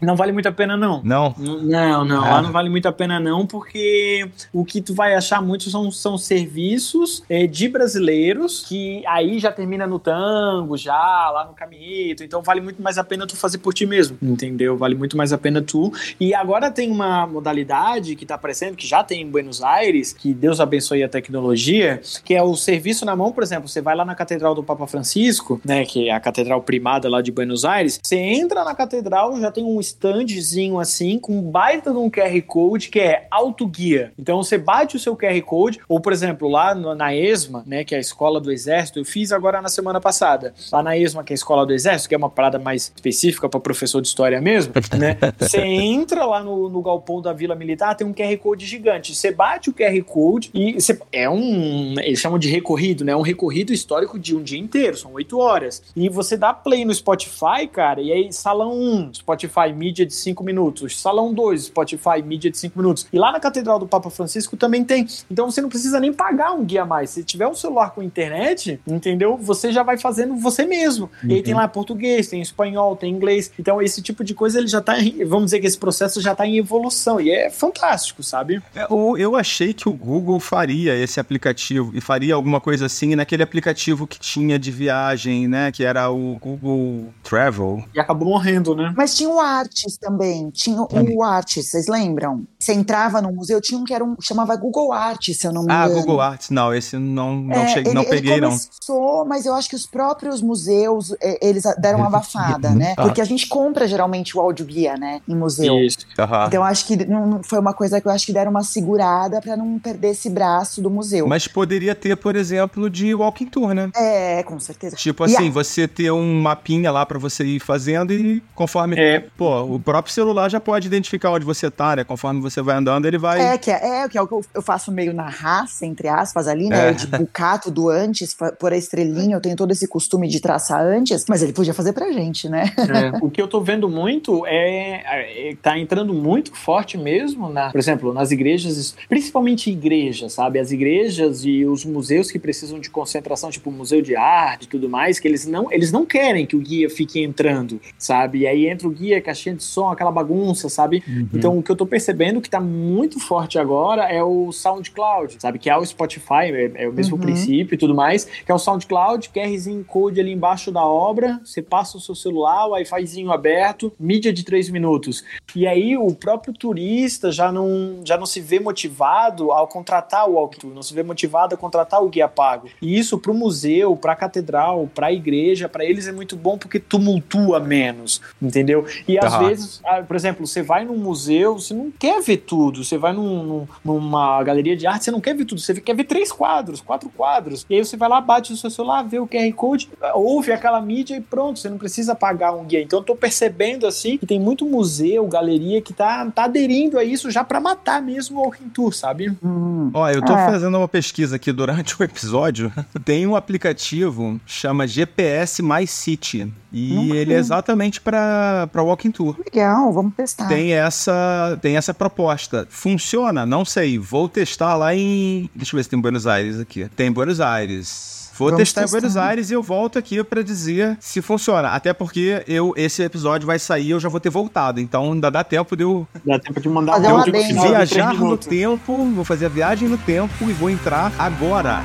Não vale muito a pena, não. Não? Não, não, Ah. lá não vale muito a pena não, porque o que tu vai achar muito são, são serviços eh, de brasileiros que aí já termina no tango, já lá no caminhito, então vale muito mais a pena tu fazer por ti mesmo, entendeu? Vale muito mais a pena tu. E agora tem uma modalidade que tá aparecendo, que já tem em Buenos Aires, que Deus abençoe a tecnologia, que é o serviço na mão, por exemplo, você vai lá na Catedral do Papa Francisco, né, que é a catedral primada lá de Buenos Aires, você entra na catedral, já tem um standzinho assim, com um baita de um QR Code que é autoguia. Então você bate o seu QR Code, ou por exemplo, lá no- na ESMA, né, que é a escola do exército, eu fiz agora na semana passada, lá na ESMA, que é a escola do exército, que é uma parada mais específica para professor de história mesmo, né? Você entra lá no, no galpão da Vila Militar, tem um QR Code gigante. Você bate o QR Code e você, é um. Eles chamam de recorrido, né? Um recorrido histórico de um dia inteiro, são oito horas. E você dá play no Spotify, cara, e aí salão 1, Spotify mídia de 5 minutos. Salão 2, Spotify mídia de 5 minutos. E lá na Catedral do Papa Francisco também tem. Então você não precisa nem pagar um guia a mais. Se tiver um celular com internet, entendeu? Você já vai fazendo você mesmo. E aí tem lá português, tem espanhol, tem inglês. Então esse tipo de coisa ele já tá, em- vamos dizer que esse processo já tá em evolução e é fantástico, sabe? É, o- eu achei que o Google faria esse aplicativo e faria alguma coisa assim naquele aplicativo que tinha de viagem, né? Que era o Google Travel. E acabou morrendo, né? Mas tinha o Arts também. Tinha o Arts, vocês lembram? Você entrava no museu, tinha um que era um chamava Google Arts, se eu não me Ah, engano. Google Arts. Não, esse não, não, É, cheguei, ele- não ele peguei, não. começou, mas eu acho que os próprios museus, é, eles deram uma abafada, né? Ah. Porque a gente compra geralmente o audioguia, né? Em museu. Isso. Aham. Então eu acho que não, não- foi uma coisa que eu acho que deram uma segurada pra não perder esse braço do museu. Mas poderia ter, por exemplo, de walking tour, né? É, com certeza. Tipo assim, a- você ter um mapinha lá pra você ir fazendo e conforme. É. Pô, o próprio celular já pode identificar onde você tá, né? Conforme você vai andando, ele vai. É, que é, é, que é o que eu, eu faço meio na raça, entre aspas, ali, né? É. De bucar tudo antes, fa- por a estrelinha, eu tenho todo esse costume de traçar antes, mas ele podia fazer pra gente, né? É. O que eu tô vendo muito é, é tá entrando muito forte mesmo, na, por exemplo, nas igrejas, principalmente igrejas, sabe? As igrejas e os museus que precisam de concentração, tipo o museu de arte e tudo mais, que eles não, eles não querem que o guia fique entrando, sabe? E aí entra o guia, caixinha de som, aquela bagunça, sabe? Então o que eu tô percebendo que tá muito forte agora é o SoundCloud, sabe? Que é o Spotify, é, é o mesmo Uhum. princípio e tudo mais, que é o SoundCloud, QRzinho code ali embaixo da obra, você passa o seu celular, o Wi-Fizinho aberto, mídia de 3 minutos. E aí o próprio turista já não, já não se vê motivado ao contratar o walkthrough, não se vê motivado a contratar o guia pago. E isso para o museu, para a catedral, para a igreja, para eles é muito bom porque tumultua menos, entendeu? E às Tá. Vezes, ah, por exemplo, você vai num museu, você não quer ver tudo. Você vai num- num- numa galeria de arte, você não quer ver tudo. Você quer ver três quadros, quatro quadros. E aí você vai lá, bate no seu celular, vê o QR Code, ouve aquela mídia e pronto. Você não precisa pagar um guia. Então eu tô percebendo assim que tem muito museu, galeria que tá, tá aderindo a isso já para matar mesmo o Walking Tour, sabe? Hum. Ó, eu tô É. fazendo uma pesquisa aqui durante o episódio. Tem um aplicativo chama GPS My City. E Nunca ele vi. é exatamente pra, pra Walking Tour. Legal, vamos testar. Tem essa, tem essa proposta. Funciona? Não sei. Vou testar lá em. Deixa eu ver se tem Buenos Aires aqui. Tem Buenos Aires. Vou Vamos testar em. Buenos Aires e eu volto aqui pra dizer se funciona. Até porque eu, esse episódio vai sair, eu já vou ter voltado. Então ainda dá tempo de eu Dá tempo de mandar Fazer um adendo. viajar no tempo. Vou fazer a viagem no tempo e vou entrar agora.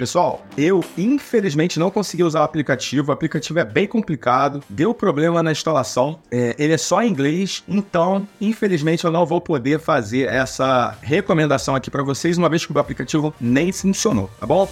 Pessoal, eu infelizmente não consegui usar o aplicativo. O aplicativo é bem complicado, deu problema na instalação. É, ele é só em inglês, então infelizmente eu não vou poder fazer essa recomendação aqui pra vocês, uma vez que o aplicativo nem funcionou, tá bom?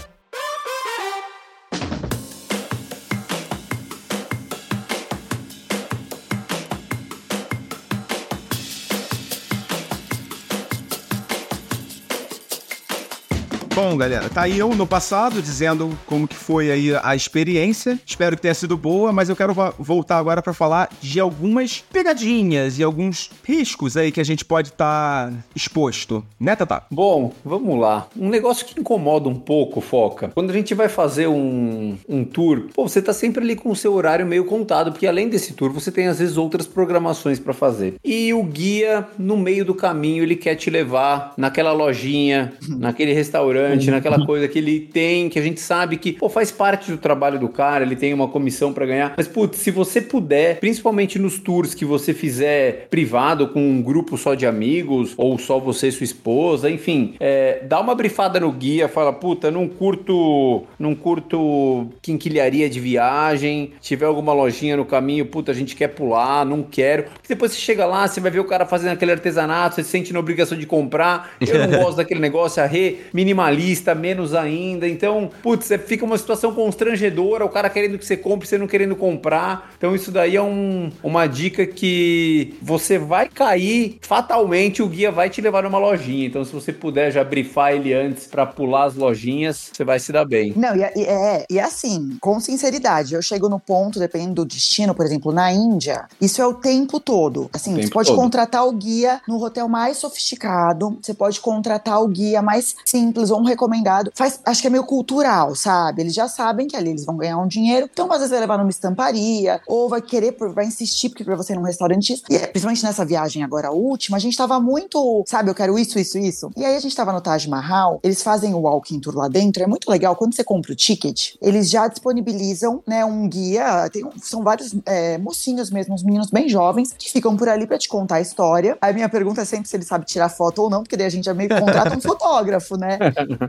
Bom, galera, tá aí eu no passado dizendo como que foi aí a experiência. Espero que tenha sido boa, mas eu quero vo- voltar agora pra falar de algumas pegadinhas e alguns riscos aí que a gente pode estar exposto, né, Tata? Bom, vamos lá. Um negócio que incomoda um pouco, Foca. Quando a gente vai fazer um, um tour, pô, você tá sempre ali com o seu horário meio contado, porque além desse tour, você tem às vezes outras programações pra fazer. E o guia, no meio do caminho, ele quer te levar naquela lojinha, naquele restaurante, naquela coisa que ele tem, que a gente sabe que, pô, faz parte do trabalho do cara, ele tem uma comissão pra ganhar. Mas, putz, se você puder, principalmente nos tours que você fizer privado, com um grupo só de amigos, ou só você e sua esposa, enfim, é, dá uma brifada no guia, fala, puta, não curto, não curto quinquilharia de viagem, tiver alguma lojinha no caminho, puta, a gente quer pular, não quero. Porque depois você chega lá, você vai ver o cara fazendo aquele artesanato, você se sente na obrigação de comprar, eu não gosto daquele negócio, a re minimalista, menos ainda, então, putz, fica uma situação constrangedora, o cara querendo que você compre, você não querendo comprar, então isso daí é um- uma dica que você vai cair fatalmente, o guia vai te levar numa lojinha, então se você puder já brifar ele antes pra pular as lojinhas, você vai se dar bem. Não, e, é, e assim, com sinceridade, eu chego no ponto, dependendo do destino, por exemplo, na Índia, isso é o tempo todo. Assim, O você tempo pode todo. contratar o guia no hotel mais sofisticado, você pode contratar o guia mais simples ou um recomendado. Faz, acho que é meio cultural, sabe? Eles já sabem que ali eles vão ganhar um dinheiro, então às vezes vai levar numa estamparia, ou vai querer, vai insistir porque pra você ir num restaurante. E é, principalmente nessa viagem agora última, a gente tava muito, sabe, eu quero isso, isso, isso. E aí a gente tava no Taj Mahal, eles fazem o walking tour lá dentro, é muito legal. Quando você compra o ticket, eles já disponibilizam, né, um guia, tem são vários é, mocinhos mesmo, uns meninos bem jovens, que ficam por ali pra te contar a história. Aí minha pergunta é sempre se ele sabe tirar foto ou não, porque daí a gente já meio que contrata um fotógrafo, né?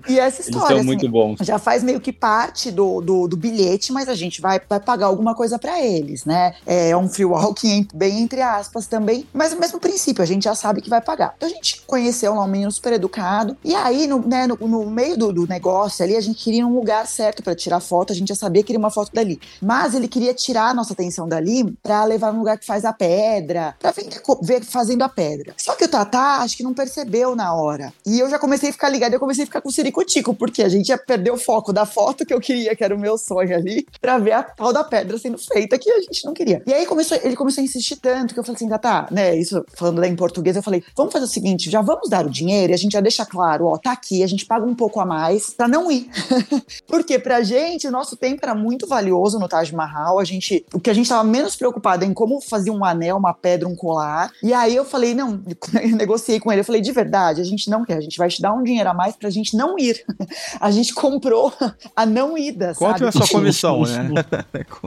E essa Eles história, são assim, muito bons. já faz meio que parte do, do, do bilhete, mas a gente vai, vai pagar alguma coisa pra eles, né? É um free walking bem entre aspas também, mas o mesmo princípio, a gente já sabe que vai pagar. Então a gente conheceu lá um menino super educado, e aí no, né, no, no meio do, do negócio ali, a gente queria um lugar certo pra tirar foto, a gente já sabia que queria uma foto dali, mas ele queria tirar a nossa atenção dali pra levar num lugar que faz a pedra, pra ver, ver fazendo a pedra. Só que o Tatá acho que não percebeu na hora, e eu já comecei a ficar ligado, eu comecei a ficar com o ciricutico, porque a gente ia perder o foco da foto que eu queria, que era o meu sonho ali, pra ver a tal da pedra sendo feita, que a gente não queria. E aí começou, ele começou a insistir tanto, que eu falei assim, Tatá, né, isso falando lá em português, eu falei, vamos fazer o seguinte, já vamos dar o dinheiro e a gente já deixa claro, ó, tá aqui, a gente paga um pouco a mais pra não ir. Porque pra gente, o nosso tempo era muito valioso no Taj Mahal. A gente, o que a gente tava menos preocupado é em como fazer um anel, uma pedra, um colar. E aí eu falei, não, eu negociei com ele. Eu falei, de verdade, a gente não quer, a gente vai te dar um dinheiro a mais pra gente não ir. A gente comprou a não ida, Quanto sabe? é a sua comissão, né?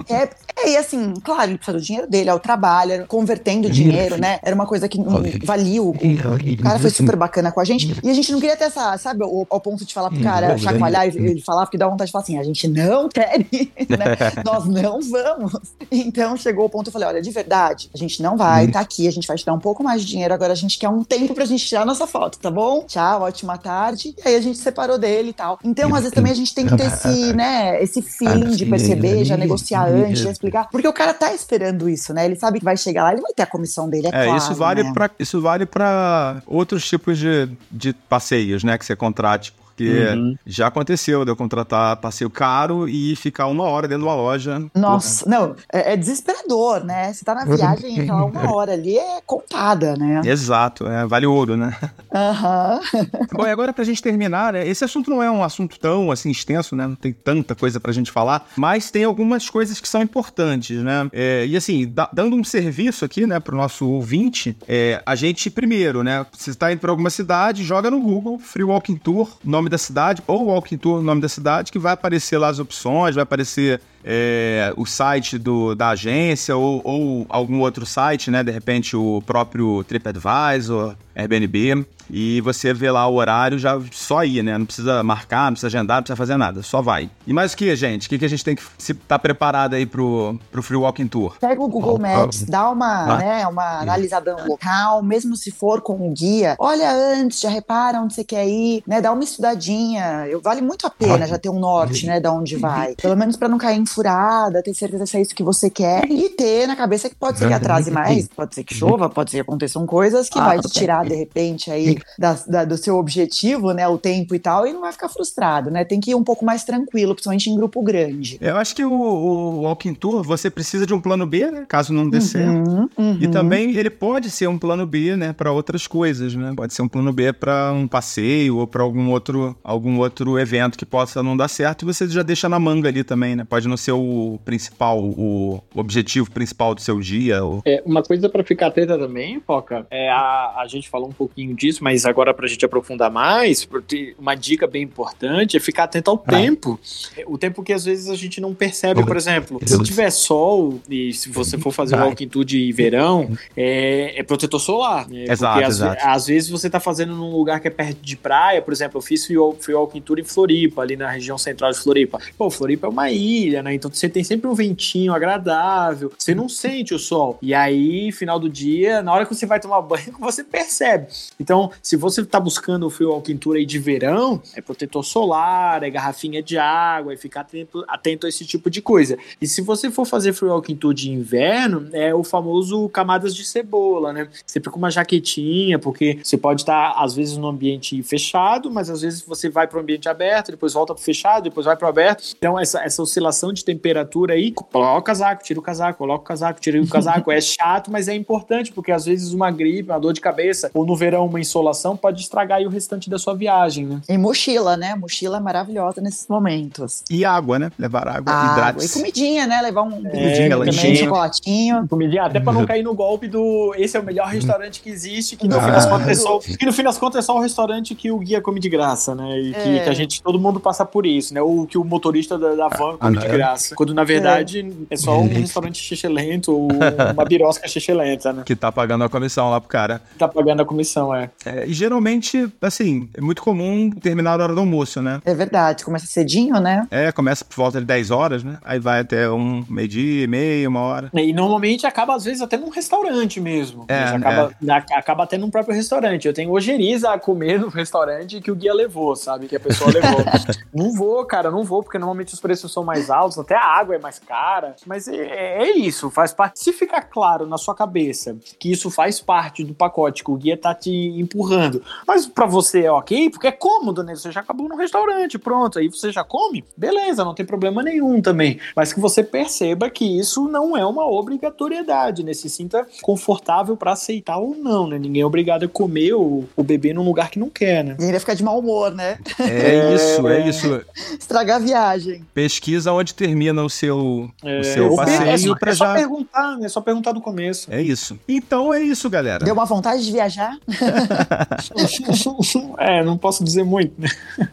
É, é, e assim, claro, ele precisa do dinheiro dele, é o trabalho, era convertendo dinheiro, né? Era uma coisa que não valia. O, o cara foi super bacana com a gente. E a gente não queria ter essa, sabe, ao, ao ponto de falar pro cara, chacoalhar e ele falava que dá vontade de falar assim: a gente não quer ir, né? Nós não vamos. Então chegou o ponto, eu falei: olha, de verdade, a gente não vai, tá aqui, a gente vai te dar um pouco mais de dinheiro, agora a gente quer um tempo pra gente tirar nossa foto, tá bom? Tchau, ótima tarde. E aí a gente separou dele e tal. Então, às vezes também a gente tem que ter esse, né, esse feeling de perceber, já negociar antes, já explicar. Porque o cara tá esperando isso, né? Ele sabe que vai chegar lá, ele vai ter a comissão dele, é, É, claro. isso vale né? pra isso vale para outros tipos de, de passeios, né, que você contrate, porque Uhum. já aconteceu de eu contratar passeio caro e ficar uma hora dentro de uma loja. Nossa, não, é, é desesperador, né? Você tá na viagem, aquela uma hora ali é contada, né? Exato, é, vale ouro, né? Aham. Bom, e agora pra gente terminar, né? Esse assunto não é um assunto tão assim extenso, né? Não tem tanta coisa pra gente falar, mas tem algumas coisas que são importantes, né? É, e assim, da- dando um serviço aqui, né, pro nosso ouvinte, é, a gente primeiro, né? Se tá indo pra alguma cidade, joga no Google Free Walking Tour, nome da cidade, ou Walking Tour, nome da cidade, que vai aparecer lá as opções, vai aparecer é, o site do, da agência ou, ou algum outro site, né? De repente o próprio TripAdvisor, Airbnb. E você vê lá o horário, já só ir, né? Não precisa marcar, não precisa agendar, não precisa fazer nada, só vai. E mais o que, gente? O que, que a gente tem que se tá preparado aí pro, pro Free Walking Tour? Pega o Google Maps, dá uma, Ah. né, uma analisada no local, mesmo se for com um guia. Olha antes, já repara onde você quer ir, né? Dá uma estudadinha. Eu, vale muito a pena já ter um norte, né, da onde vai. Pelo menos pra não cair em furada, ter certeza se é isso que você quer. E ter na cabeça que pode ser que atrase mais, pode ser que chova, pode ser que aconteçam coisas que vai te tirar, de repente, aí da- da- do seu objetivo, né, o tempo e tal, e não vai ficar frustrado, né? Tem que ir um pouco mais tranquilo, principalmente em grupo grande. Eu acho que o, o Walking Tour, você precisa de um plano B, né? Caso não dê certo. Uhum, uhum. E também ele pode ser um plano B, né, para outras coisas, né? Pode ser um plano B para um passeio ou para algum outro algum outro evento que possa não dar certo e você já deixa na manga ali também, né? Pode não ser o principal, o objetivo principal do seu dia. Ou... É, uma coisa pra ficar atenta também, Foca, é a, a gente falou um pouquinho disso, mas agora pra gente aprofundar mais, porque uma dica bem importante é ficar atento ao tempo. O tempo que às vezes a gente não percebe, por exemplo, se tiver sol e se você for fazer um walking tour de verão, é, é protetor solar. Né? Exato, Porque às, exato. ve- às vezes você tá fazendo num lugar que é perto de praia, por exemplo, eu fiz free walking tour em Floripa, ali na região central de Floripa. Pô, Floripa é uma ilha, né? Então você tem sempre um ventinho agradável, você não sente o sol. E aí, final do dia, na hora que você vai tomar banho, você percebe. Então, se você tá buscando o walking tour aí de verão, é protetor solar, é garrafinha de água, é ficar atento, atento a esse tipo de coisa. E se você for fazer walking tour de inverno, é o famoso camadas de cebola, né? Sempre com uma jaquetinha, porque você pode estar, às vezes, num ambiente fechado, mas às vezes você vai para o ambiente aberto, depois volta pro fechado, depois vai pro aberto. Então, essa, essa oscilação de temperatura aí, coloca o casaco, tira o casaco, coloca o casaco, tira o casaco. é chato, mas é importante, porque às vezes uma gripe, uma dor de cabeça, ou no verão uma insolação, pode estragar aí o restante da sua viagem, né? E mochila, né? Mochila é maravilhosa nesses momentos. E água, né? Levar água, Água. E hidrate-se. comidinha, né? Levar um Comidinha, lanchinho. chocolatinho. Comidinha, até pra não cair no golpe do esse é o melhor restaurante que existe, que no, Ah. fim, das contas é só, que no fim das contas é só o restaurante que o guia come de graça, né? E que, É. que a gente, todo mundo passa por isso, né? Ou que o motorista da, da van come de Ah, graça. Quando na verdade é só um restaurante xixelento ou uma birosca xixelenta, né? Que tá pagando a comissão lá pro cara. Tá pagando a comissão, é. É, e geralmente, assim, é muito comum terminar a hora do almoço, né? É verdade, começa cedinho, né? É, começa por volta de 10 horas, né? Aí vai até um meio-dia, meia, uma hora. E normalmente acaba, às vezes, até num restaurante mesmo. É, acaba, na- acaba até num próprio restaurante. Eu tenho ojeriza a comer no restaurante que o guia levou, sabe? Que a pessoa levou. não vou, cara, não vou, porque normalmente os preços são mais altos, até a água é mais cara. Mas é, é isso, faz parte. Se ficar claro na sua cabeça que isso faz parte do pacote, que o guia tá te empurrando, mas pra você é ok, porque é cômodo, né? Você já acabou no restaurante, pronto, aí você já come, beleza, não tem problema nenhum também. Mas que você perceba que isso não é uma obrigatoriedade, né? Se sinta confortável pra aceitar ou não, né? Ninguém é obrigado a comer ou, ou beber num lugar que não quer, né? E ainda ficar de mau humor, né? É isso, é isso. Estragar a viagem. Pesquisa onde termina o seu, o seu passeio é só, pra é só já. perguntar, né? É só perguntar do começo. É isso. Então é isso, galera. Deu uma vontade de viajar é, não posso dizer muito, né?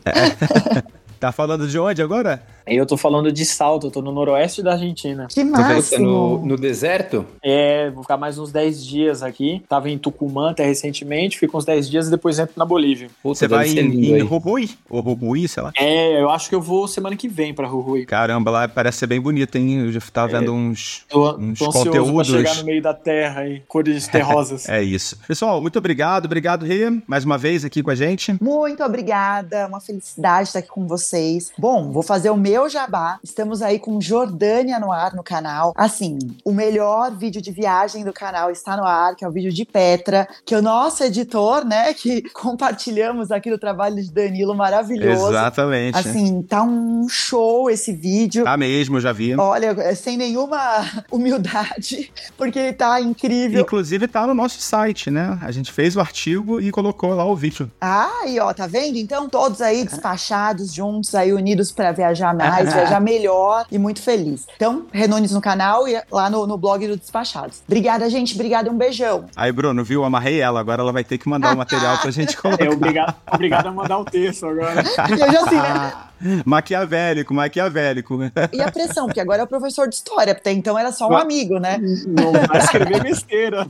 Tá falando de onde agora? Eu tô falando de Salto, eu tô no noroeste da Argentina. Que Você tá máximo! no, no deserto? É, vou ficar mais uns 10 dias aqui. Tava em Tucumã até recentemente, fico uns 10 dias e depois entro na Bolívia. Puta, Você vai em. Rubui? Ou Rubui, sei lá. É, eu acho que eu vou semana que vem pra Rui. Caramba, lá parece ser bem bonito, hein? Eu já tava vendo uns. Tô, Uns tô ansioso pra conteúdos. chegar no meio da terra aí, cores terrosas. É isso. Pessoal, muito obrigado. Obrigado, Rê, mais uma vez aqui com a gente. Muito obrigada, uma felicidade estar aqui com vocês. Bom, vou fazer o meu jabá. Estamos aí com Jordânia no ar no canal. Assim, o melhor vídeo de viagem do canal está no ar, que é o vídeo de Petra, que é o nosso editor, né, que compartilhamos aqui no trabalho de Danilo maravilhoso. Exatamente. Assim, tá um show esse vídeo. Tá mesmo, eu já vi. Olha, é sem nenhuma humildade, porque ele tá incrível. Inclusive tá no nosso site, né? A gente fez o artigo e colocou lá o vídeo. Ah, e ó, tá vendo? Então, todos aí despachados, juntos, aí unidos pra viajar mais, viajar melhor e muito feliz. Então, Renones no canal e lá no, no blog do Despachados. Obrigada, gente. Obrigada, um beijão. Aí, Bruno, viu? Amarrei ela. Agora ela vai ter que mandar o material pra gente colocar. É obrigado, obrigado a mandar o texto agora. Eu já assim, né? Maquiavélico, maquiavélico. E a pressão, porque agora é o professor de história, até então era só um amigo, né? Não vai escrever besteira.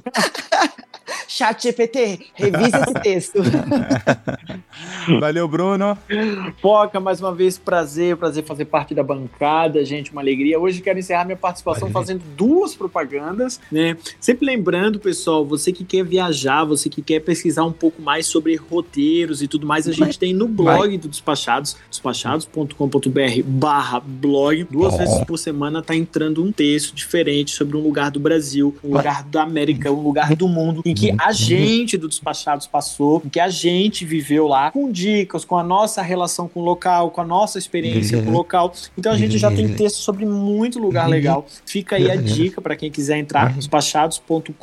Chat GPT, revisa esse texto. Valeu, Bruno. Foca, mais uma vez, prazer, prazer fazer parte da bancada, gente, uma alegria. Hoje quero encerrar minha participação fazendo duas propagandas, né? Sempre lembrando, pessoal, você que quer viajar, você que quer pesquisar um pouco mais sobre roteiros e tudo mais, a gente tem no blog do Despachados, despachados.com.br barra blog. Duas vezes por semana tá entrando um texto diferente sobre um lugar do Brasil, um lugar da América, um lugar do mundo, em que a gente do Despachados passou, que a gente viveu lá, com dicas, com a nossa relação com o local, com a nossa experiência com o local. Então a gente já tem texto sobre muito lugar legal. Fica aí a dica para quem quiser entrar, despachados.com.br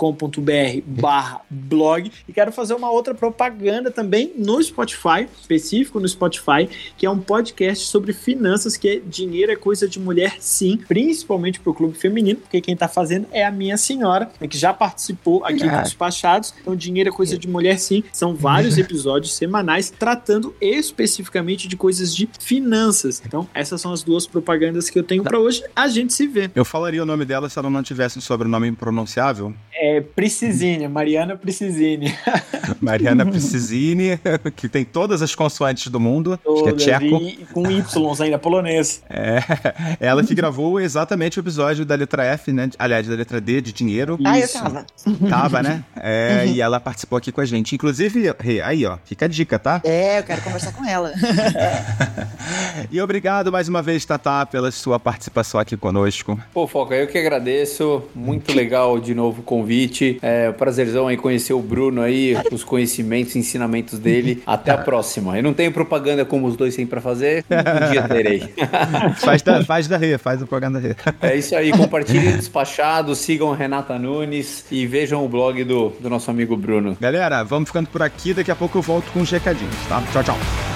barra blog. E quero fazer uma outra propaganda também no Spotify, específico no Spotify, que é um podcast sobre finanças, que é dinheiro é coisa de mulher sim, principalmente para o clube feminino, porque quem tá fazendo é a minha senhora, né, que já participou aqui do Despachados. Então dinheiro é coisa de mulher sim. São vários episódios semanais tratando especificamente de coisas de finanças. Então essas são as duas propagandas que eu tenho para hoje. A gente se vê. Eu falaria o nome dela se ela não tivesse um sobrenome impronunciável. É Precisine, Mariana Precisine. Mariana Precisini, que tem todas as consoantes do mundo, que é tcheco. e com Y ainda, polonês. É, ela que gravou exatamente o episódio da letra F, né? Aliás, da letra D, de dinheiro. Ah, eu tava. Tava, né? É, e ela participou aqui com a gente. Inclusive, Rê, aí, ó, fica a dica, tá? É, eu quero conversar com ela. E obrigado mais uma vez, Tatá, pela sua participação aqui conosco. Pô, Foca, eu que agradeço. Muito legal de novo o convite. É um prazerzão aí conhecer o Bruno aí, os conhecimentos, ensinamentos dele. Até a próxima. Eu não tenho propaganda como os dois têm pra fazer. Um dia terei. Faz da, faz da Rê, faz o programa da Rê. É isso aí. Compartilhem despachados, sigam Renata Nunes e vejam o blog do, do nosso amigo Bruno. Galera, vamos ficando por aqui. Daqui a pouco eu volto com os recadinhos, tá? Tchau, tchau.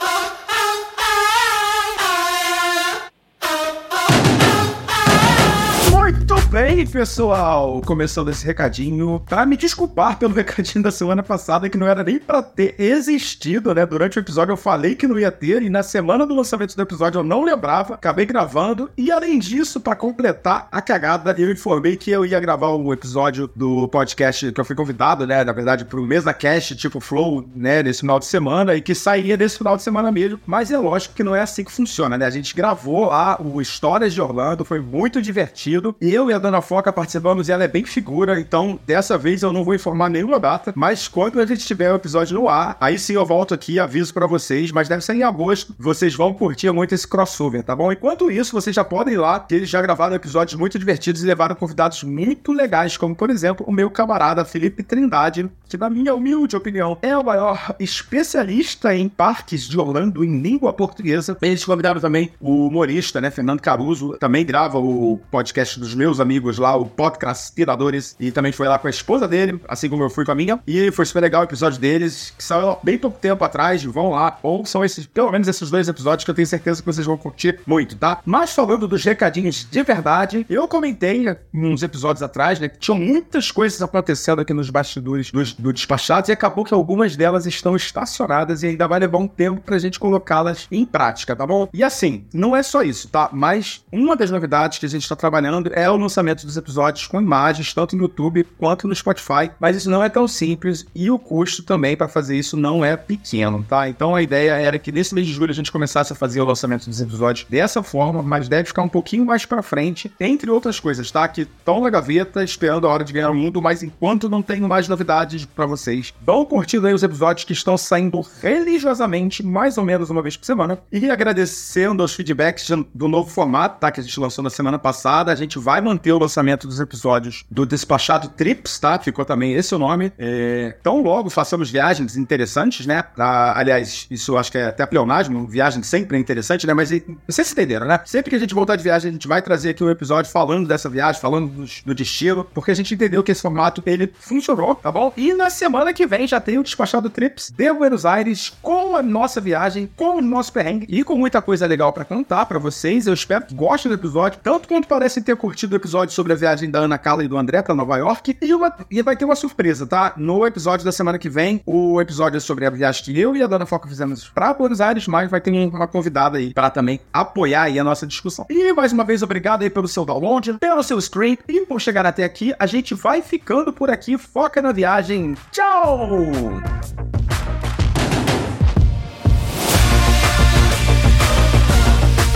Bem, pessoal! Começando esse recadinho, pra me desculpar pelo recadinho da semana passada, que não era nem pra ter existido, né? Durante o episódio eu falei que não ia ter, e na semana do lançamento do episódio eu não lembrava, acabei gravando, e além disso, pra completar a cagada, eu informei que eu ia gravar um episódio do podcast que eu fui convidado, né? Na verdade, pro Mesa Cast, tipo Flow, né? Nesse final de semana, e que sairia nesse final de semana mesmo, mas é lógico que não é assim que funciona, né? A gente gravou lá o Histórias de Orlando, foi muito divertido, e eu e a Dana Foca participamos e ela é bem figura, então dessa vez eu não vou informar nenhuma data, mas quando a gente tiver o episódio no ar, aí sim eu volto aqui e aviso para vocês, mas deve ser em agosto, vocês vão curtir muito esse crossover, tá bom? Enquanto isso, vocês já podem ir lá, que eles já gravaram episódios muito divertidos e levaram convidados muito legais, como por exemplo o meu camarada Felipe Trindade, que na minha humilde opinião é o maior especialista em parques de Orlando em língua portuguesa. Eles convidaram também o humorista, né, Fernando Caruso, também grava o podcast dos meus amigos lá, o Podcast Tiradores, e também foi lá com a esposa dele, assim como eu fui com a minha. E foi super legal o episódio deles, que saiu bem pouco tempo atrás, vão lá, ou são esses, pelo menos esses dois episódios que eu tenho certeza que vocês vão curtir muito, tá? Mas falando dos recadinhos de verdade, eu comentei uns episódios atrás, né, que tinham muitas coisas acontecendo aqui nos bastidores do, do Despachados, e acabou que algumas delas estão estacionadas e ainda vai levar um tempo pra gente colocá-las em prática, tá bom? E assim, não é só isso, tá? Mas uma das novidades que a gente está trabalhando é o lançamento dos episódios com imagens, tanto no YouTube quanto no Spotify. Mas isso não é tão simples e o custo também para fazer isso não é pequeno, tá? Então a ideia era que nesse mês de julho a gente começasse a fazer o lançamento dos episódios dessa forma, mas deve ficar um pouquinho mais para frente, entre outras coisas, tá? Que estão na gaveta esperando a hora de ganhar o mundo, mas enquanto não tenho mais novidades para vocês, vão curtindo aí os episódios que estão saindo religiosamente, mais ou menos uma vez por semana, e agradecendo aos feedbacks do novo formato, tá? Que a gente lançou na semana passada. A gente vai manter o lançamento dos episódios do Despachado Trips, tá? Ficou também esse o nome. É... Então, logo façamos viagens interessantes, né? Ah, aliás, isso acho que é até pleonasmo, viagem sempre é interessante, né? Mas vocês entenderam, né? Sempre que a gente voltar de viagem, a gente vai trazer aqui um episódio falando dessa viagem, falando do, do destino, porque a gente entendeu que esse formato ele funcionou, tá bom? E na semana que vem já tem o Despachado Trips de Buenos Aires com a nossa viagem, com o nosso perrengue e com muita coisa legal para contar para vocês. Eu espero que gostem do episódio, tanto quanto parecem ter curtido o episódio sobre a viagem da Ana Carla e do André para Nova York. E, uma, e vai ter uma surpresa, tá? No episódio da semana que vem, o episódio é sobre a viagem que eu e a Dana Foca fizemos para Buenos Aires, mas vai ter uma convidada aí para também apoiar aí a nossa discussão. E mais uma vez, obrigado aí pelo seu download, pelo seu stream e por chegar até aqui. A gente vai ficando por aqui. Foca na viagem. Tchau!